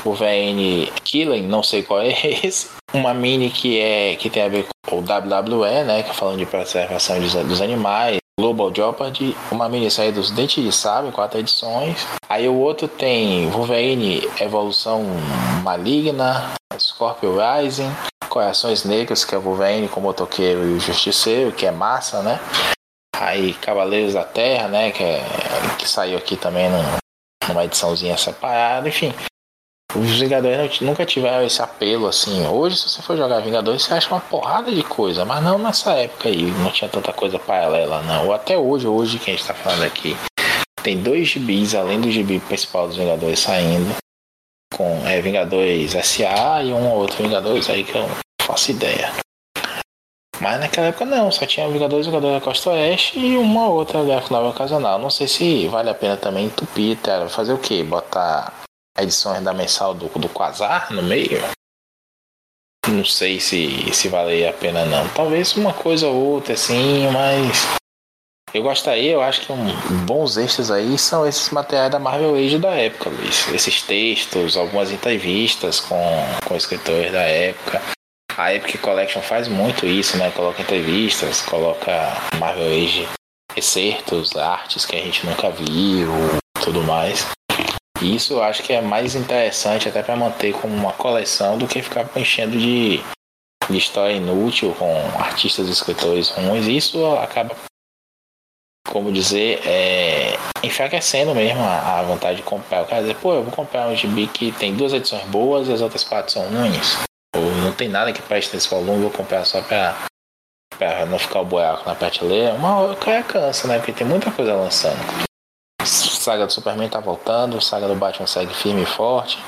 Interior, Wolverine Killing, não sei qual é esse. Uma mini que é que tem a ver com o WWE, né? Que é falando de preservação dos, dos animais. Global Jeopardy, uma minissérie dos Dentes de Sábio, quatro edições. Aí o outro tem Wolverine Evolução Maligna, Scorpio Rising, Corações Negros, que é Wolverine com o Motoqueiro e o Justiceiro, que é massa, né? Aí Cavaleiros da Terra, né? Que, é, que saiu aqui também numa ediçãozinha separada, enfim. Os Vingadores nunca tiveram esse apelo assim. Hoje, se você for jogar Vingadores, você acha uma porrada de coisa, mas não nessa época aí. Não tinha tanta coisa paralela, não. Ou até hoje, hoje que a gente tá falando aqui. Tem dois gibis, além do gibi principal dos Vingadores saindo. Com é, Vingadores SA e um outro Vingadores aí que eu não faço ideia. Mas naquela época não, só tinha Vingadores, Vingadores da Costa Oeste e uma outra gráfica nova ocasional. Não sei se vale a pena também entupir, cara. Fazer o que? Botar edições da mensal do, do Quasar no meio. Não sei se, se valeria a pena não. Talvez uma coisa ou outra assim, mas eu gostaria, eu acho que um, bons extras aí são esses materiais da Marvel Age da época, Luiz. Esses textos, algumas entrevistas com, com escritores da época. A Epic Collection faz muito isso, né? Coloca entrevistas, coloca Marvel Age excertos, artes que a gente nunca viu, tudo mais. Isso eu acho que é mais interessante até para manter como uma coleção do que ficar enchendo de, de história inútil com artistas e escritores ruins. Isso acaba, como dizer, é, enfraquecendo mesmo a, a, vontade de comprar. O cara dizer, pô, eu vou comprar um gibi que tem duas edições boas e as outras quatro são ruins. Ou não tem nada que preste nesse volume, vou comprar só para não ficar o buraco na prateleira. Uma hora o cara cansa, né? Porque tem muita coisa lançando saga do Superman tá voltando, saga do Batman segue firme e forte.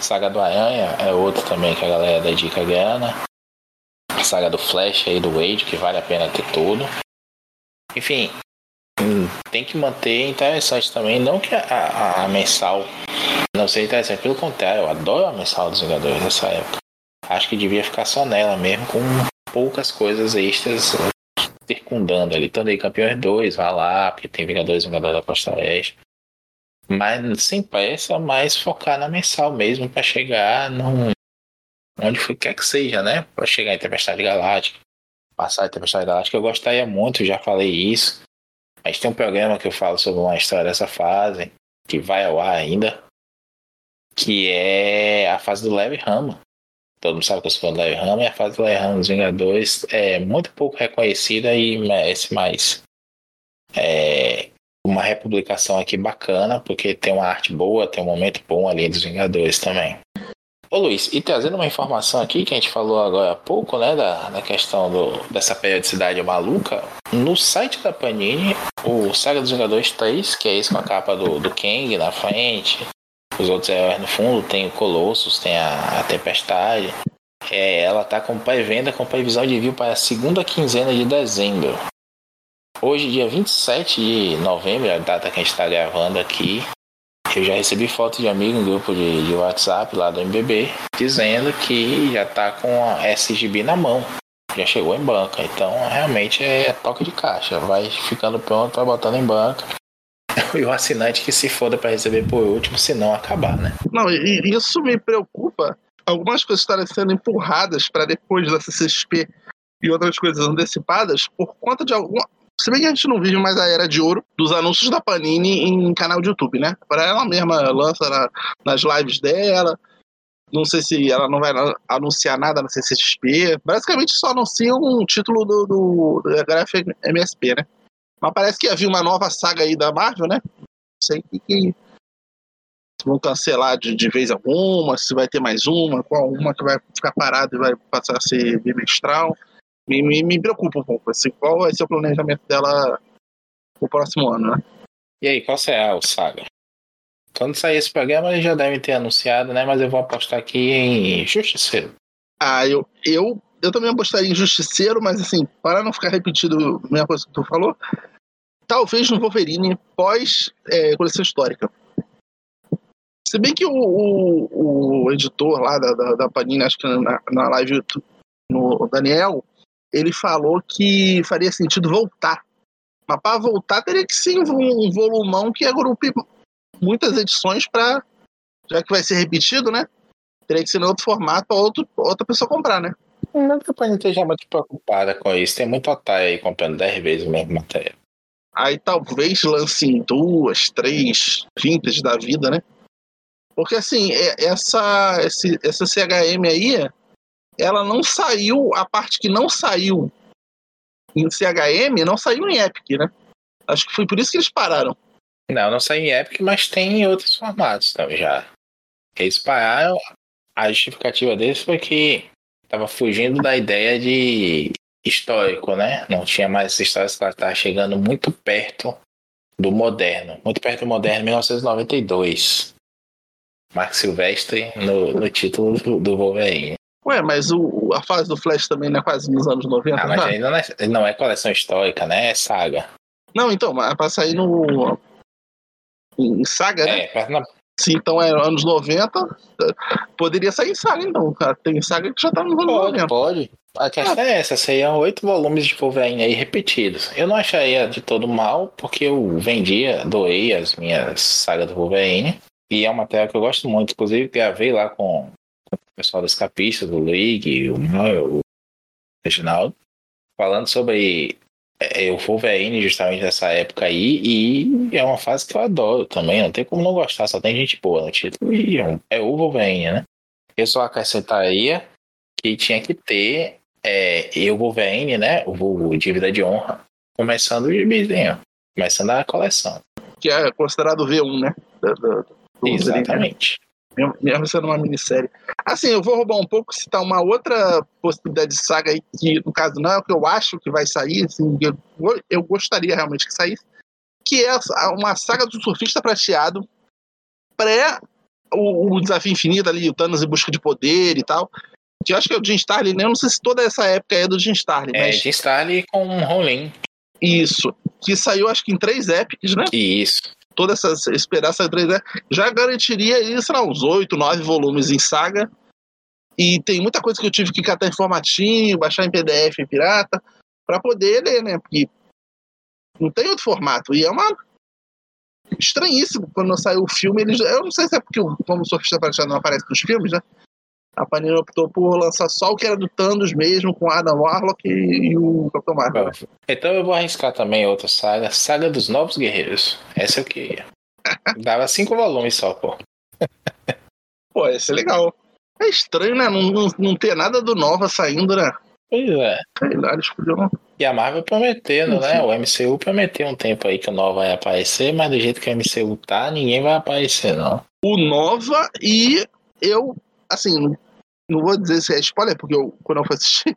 Saga do Aranha é outro também que a galera dedica grana. Saga do Flash aí do Wade, que vale a pena ter tudo. Enfim, hum, tem que manter interessante também. Não que a, a, a mensal não seja interessante, pelo contrário, eu adoro a mensal dos Vingadores nessa época. Acho que devia ficar só nela mesmo, com poucas coisas extras circundando ali. Torneio Campeões 2, vai lá, porque tem Vingadores e Vingadores da Costa Oeste. Mas sem pressa, mas focar na mensal mesmo para chegar num. Onde foi, quer que seja, né? Para chegar em Tempestade Galáctica. Passar em Tempestade Galáctica, eu gostaria muito, já falei isso. Mas tem um programa que eu falo sobre uma história dessa fase, que vai ao ar ainda, que é a fase do Leve Rama. Todo mundo sabe que eu sou fã do Larry Hama, e a fase do Larry Hama dos Vingadores é muito pouco reconhecida e merece mais é, uma republicação aqui bacana, porque tem uma arte boa, tem um momento bom ali dos Vingadores também. Ô Luiz, e trazendo uma informação aqui que a gente falou agora há pouco, né, da, da questão do, dessa periodicidade maluca, no site da Panini, o Saga dos Vingadores 3, que é esse com a capa do, do Kang na frente, os outros heróis no fundo, tem o Colossus, tem a, a Tempestade. É, ela tá com pré-venda com previsão de envio para a segunda quinzena de dezembro. Hoje, dia 27 de novembro, a data que a gente está gravando aqui, eu já recebi foto de amigo em grupo de, de, WhatsApp lá do MBB dizendo que já tá com a SGB na mão. Já chegou em banca. Então, realmente é toque de caixa. Vai ficando pronto, vai botando em banca. e o assinante que se foda para receber por último, se não acabar, né? Não, e isso me preocupa. Algumas coisas estarem sendo empurradas para depois da CCXP e outras coisas antecipadas por conta de alguma. Se bem que a gente não vive mais a era de ouro dos anúncios da Panini em canal de YouTube, né? Para ela mesma lança na, nas lives dela. Não sei se ela não vai anunciar nada na CCXP. Basicamente só anuncia um título do, do, da Graphic MSP, né? Mas parece que havia uma nova saga aí da Marvel, né? Não sei que, que vão cancelar de, de vez alguma, se vai ter mais uma, qual uma que vai ficar parada e vai passar a ser bimestral. Me, me, me preocupa um pouco, assim, qual vai ser o planejamento dela pro próximo ano, né? E aí, qual será o saga? Quando sair esse programa, eles já devem ter anunciado, né? Mas eu vou apostar aqui em Justiceiro. Ah, eu, eu eu também apostaria em Justiceiro, mas assim, para não ficar repetido a mesma coisa que tu falou, talvez no Wolverine pós é, coleção histórica. Se bem que o, o, o editor lá da, da, da, Panini, acho que na, na live no Daniel, ele falou que faria sentido voltar. Mas para voltar teria que ser um volumão que agrupe muitas edições para já que vai ser repetido, né? Teria que ser em outro formato para outra pessoa comprar, né? Não que a Panini esteja muito preocupada com isso. Tem muito otário aí comprando 10 vezes o mesmo material. Aí talvez lancem duas, três vintage da vida, né? Porque assim, essa, esse, essa CHM aí, ela não saiu, a parte que não saiu em CHM, não saiu em Epic, né? Acho que foi por isso que eles pararam. Não, não saiu em Epic, mas tem em outros formatos também já. Eles pararam, a justificativa deles foi que tava fugindo da ideia de histórico, né? Não tinha mais essa história, ela estava chegando muito perto do moderno, muito perto do moderno, 1992. Mark Silvestre no, no título do, do Wolverine. Ué, mas o, a fase do Flash também não é quase nos anos 90? Ah, mas tá? ainda não é, não é coleção histórica, né? É saga. Não, então, mas é pra sair no. Em saga, né? É, na, se então é anos 90, poderia sair em saga, então, cara. Tem saga que já tá nos anos pode, 90. Pode. A questão é. é essa, seriam oito volumes de Wolverine aí repetidos. Eu não acharia de todo mal, porque eu vendia, doei as minhas sagas do Wolverine. E é uma tela que eu gosto muito. Inclusive, gravei lá com, pessoal dos capistas, do League, o, o Reginaldo, falando sobre é, eu Wolverine justamente nessa época aí, e é uma fase que eu adoro também, não tem como não gostar, só tem gente boa no título, e é, é o Wolverine, né? Eu só acrescentaria que tinha que ter é, eu Wolverine, né? O Dívida de Honra, começando o gibizinho, começando a coleção. Que é considerado V1, né? Do, do, do Exatamente mesmo sendo uma minissérie. Assim, eu vou roubar um pouco, citar uma outra possibilidade de saga aí, que no caso não é o que eu acho que vai sair, assim, eu, eu gostaria realmente que saísse, que é uma saga do surfista prateado pré o, o desafio infinito ali, o Thanos em busca de poder e tal. Que eu acho que é o Jim Starlin, né? Eu não sei se toda essa época é do Jim Starlin. É, mas... Jim Starlin com um Rolling. Isso. Que saiu, acho que em três epics, né? Isso toda essa, pedaço de 3D, já garantiria sei lá, uns 8, 9 volumes em saga. E tem muita coisa que eu tive que catar em formatinho, baixar em PDF em pirata. para poder ler, né? Porque não tem outro formato. E é uma estranhíssimo quando saiu o filme. Eles, eu não sei se é porque o Como Surfista Prateado não aparece nos filmes, né? A Panini optou por lançar só o que era do Thanos mesmo, com Adam Warlock e, o Capitão Marvel. Então eu vou arriscar também outra saga, Saga dos Novos Guerreiros. Essa eu queria. Dava cinco volumes só, pô. pô, esse é legal. É estranho, né? Não, não, não ter nada do Nova saindo, né? Pois é. Sei lá, eles podiam... E a Marvel prometendo, né? O MCU prometeu um tempo aí que o Nova vai aparecer, mas do jeito que o MCU tá, ninguém vai aparecer, não. O Nova e eu, assim, não vou dizer se é spoiler, porque eu, quando eu fui assistir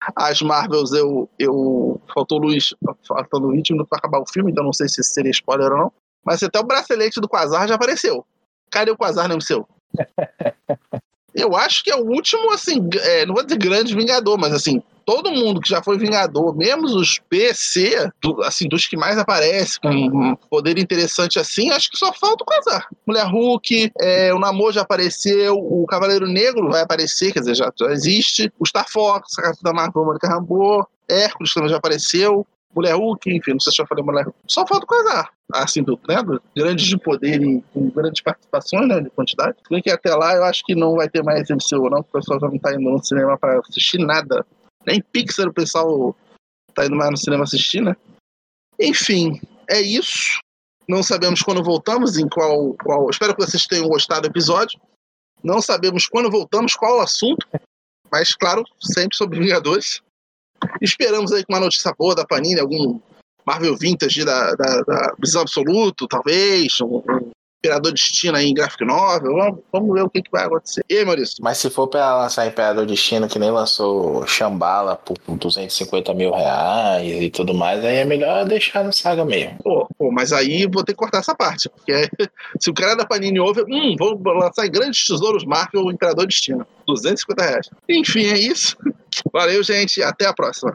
as Marvels, eu, eu faltou luz, faltando o ritmo para acabar o filme, então não sei se seria spoiler ou não. Mas até o bracelete do Quasar já apareceu. Cadê o Quasar no seu? eu acho que é o último, assim, é, não vou dizer grande Vingador, mas assim, todo mundo que já foi Vingador, mesmo os PC, do, assim, dos que mais aparecem, com um poder interessante assim, acho que só falta o Quasar. Mulher Hulk, é, o Namor já apareceu, o Cavaleiro Negro vai aparecer, quer dizer, já, já existe, o Star Fox, a Capitã Marvel, Mônica Rambeau, Hércules também já apareceu, Mulher Hulk, enfim, não sei se eu falei Mulher Hulk. Só falta Quasar, assim, do, né, grandes de poder e com grandes participações, né, de quantidade. Se que até lá eu acho que não vai ter mais MCU, não, porque o pessoal já não tá indo no cinema para assistir nada nem Pixar o pessoal tá indo mais no cinema assistir, né? Enfim, é isso. Não sabemos quando voltamos, em qual, qual. Espero que vocês tenham gostado do episódio. Não sabemos quando voltamos, qual o assunto. Mas, claro, sempre sobre Vingadores. Esperamos aí com uma notícia boa da Panini, algum Marvel Vintage da, da, da Visão Absoluto, talvez, um, Imperador Destino aí em Graphic Novel. Vamos, vamos ver o que, que, vai acontecer. E aí, Maurício? Mas se for pra lançar Imperador Destino, que nem lançou Shambhala por 250 mil reais e tudo mais, aí é melhor deixar no saga mesmo. Pô, pô mas aí vou ter que cortar essa parte. Porque se o cara da Panini ouve, hum, vou lançar em Grandes Tesouros Marvel Imperador Destino. 250 reais. Enfim, é isso. Valeu, gente. Até a próxima.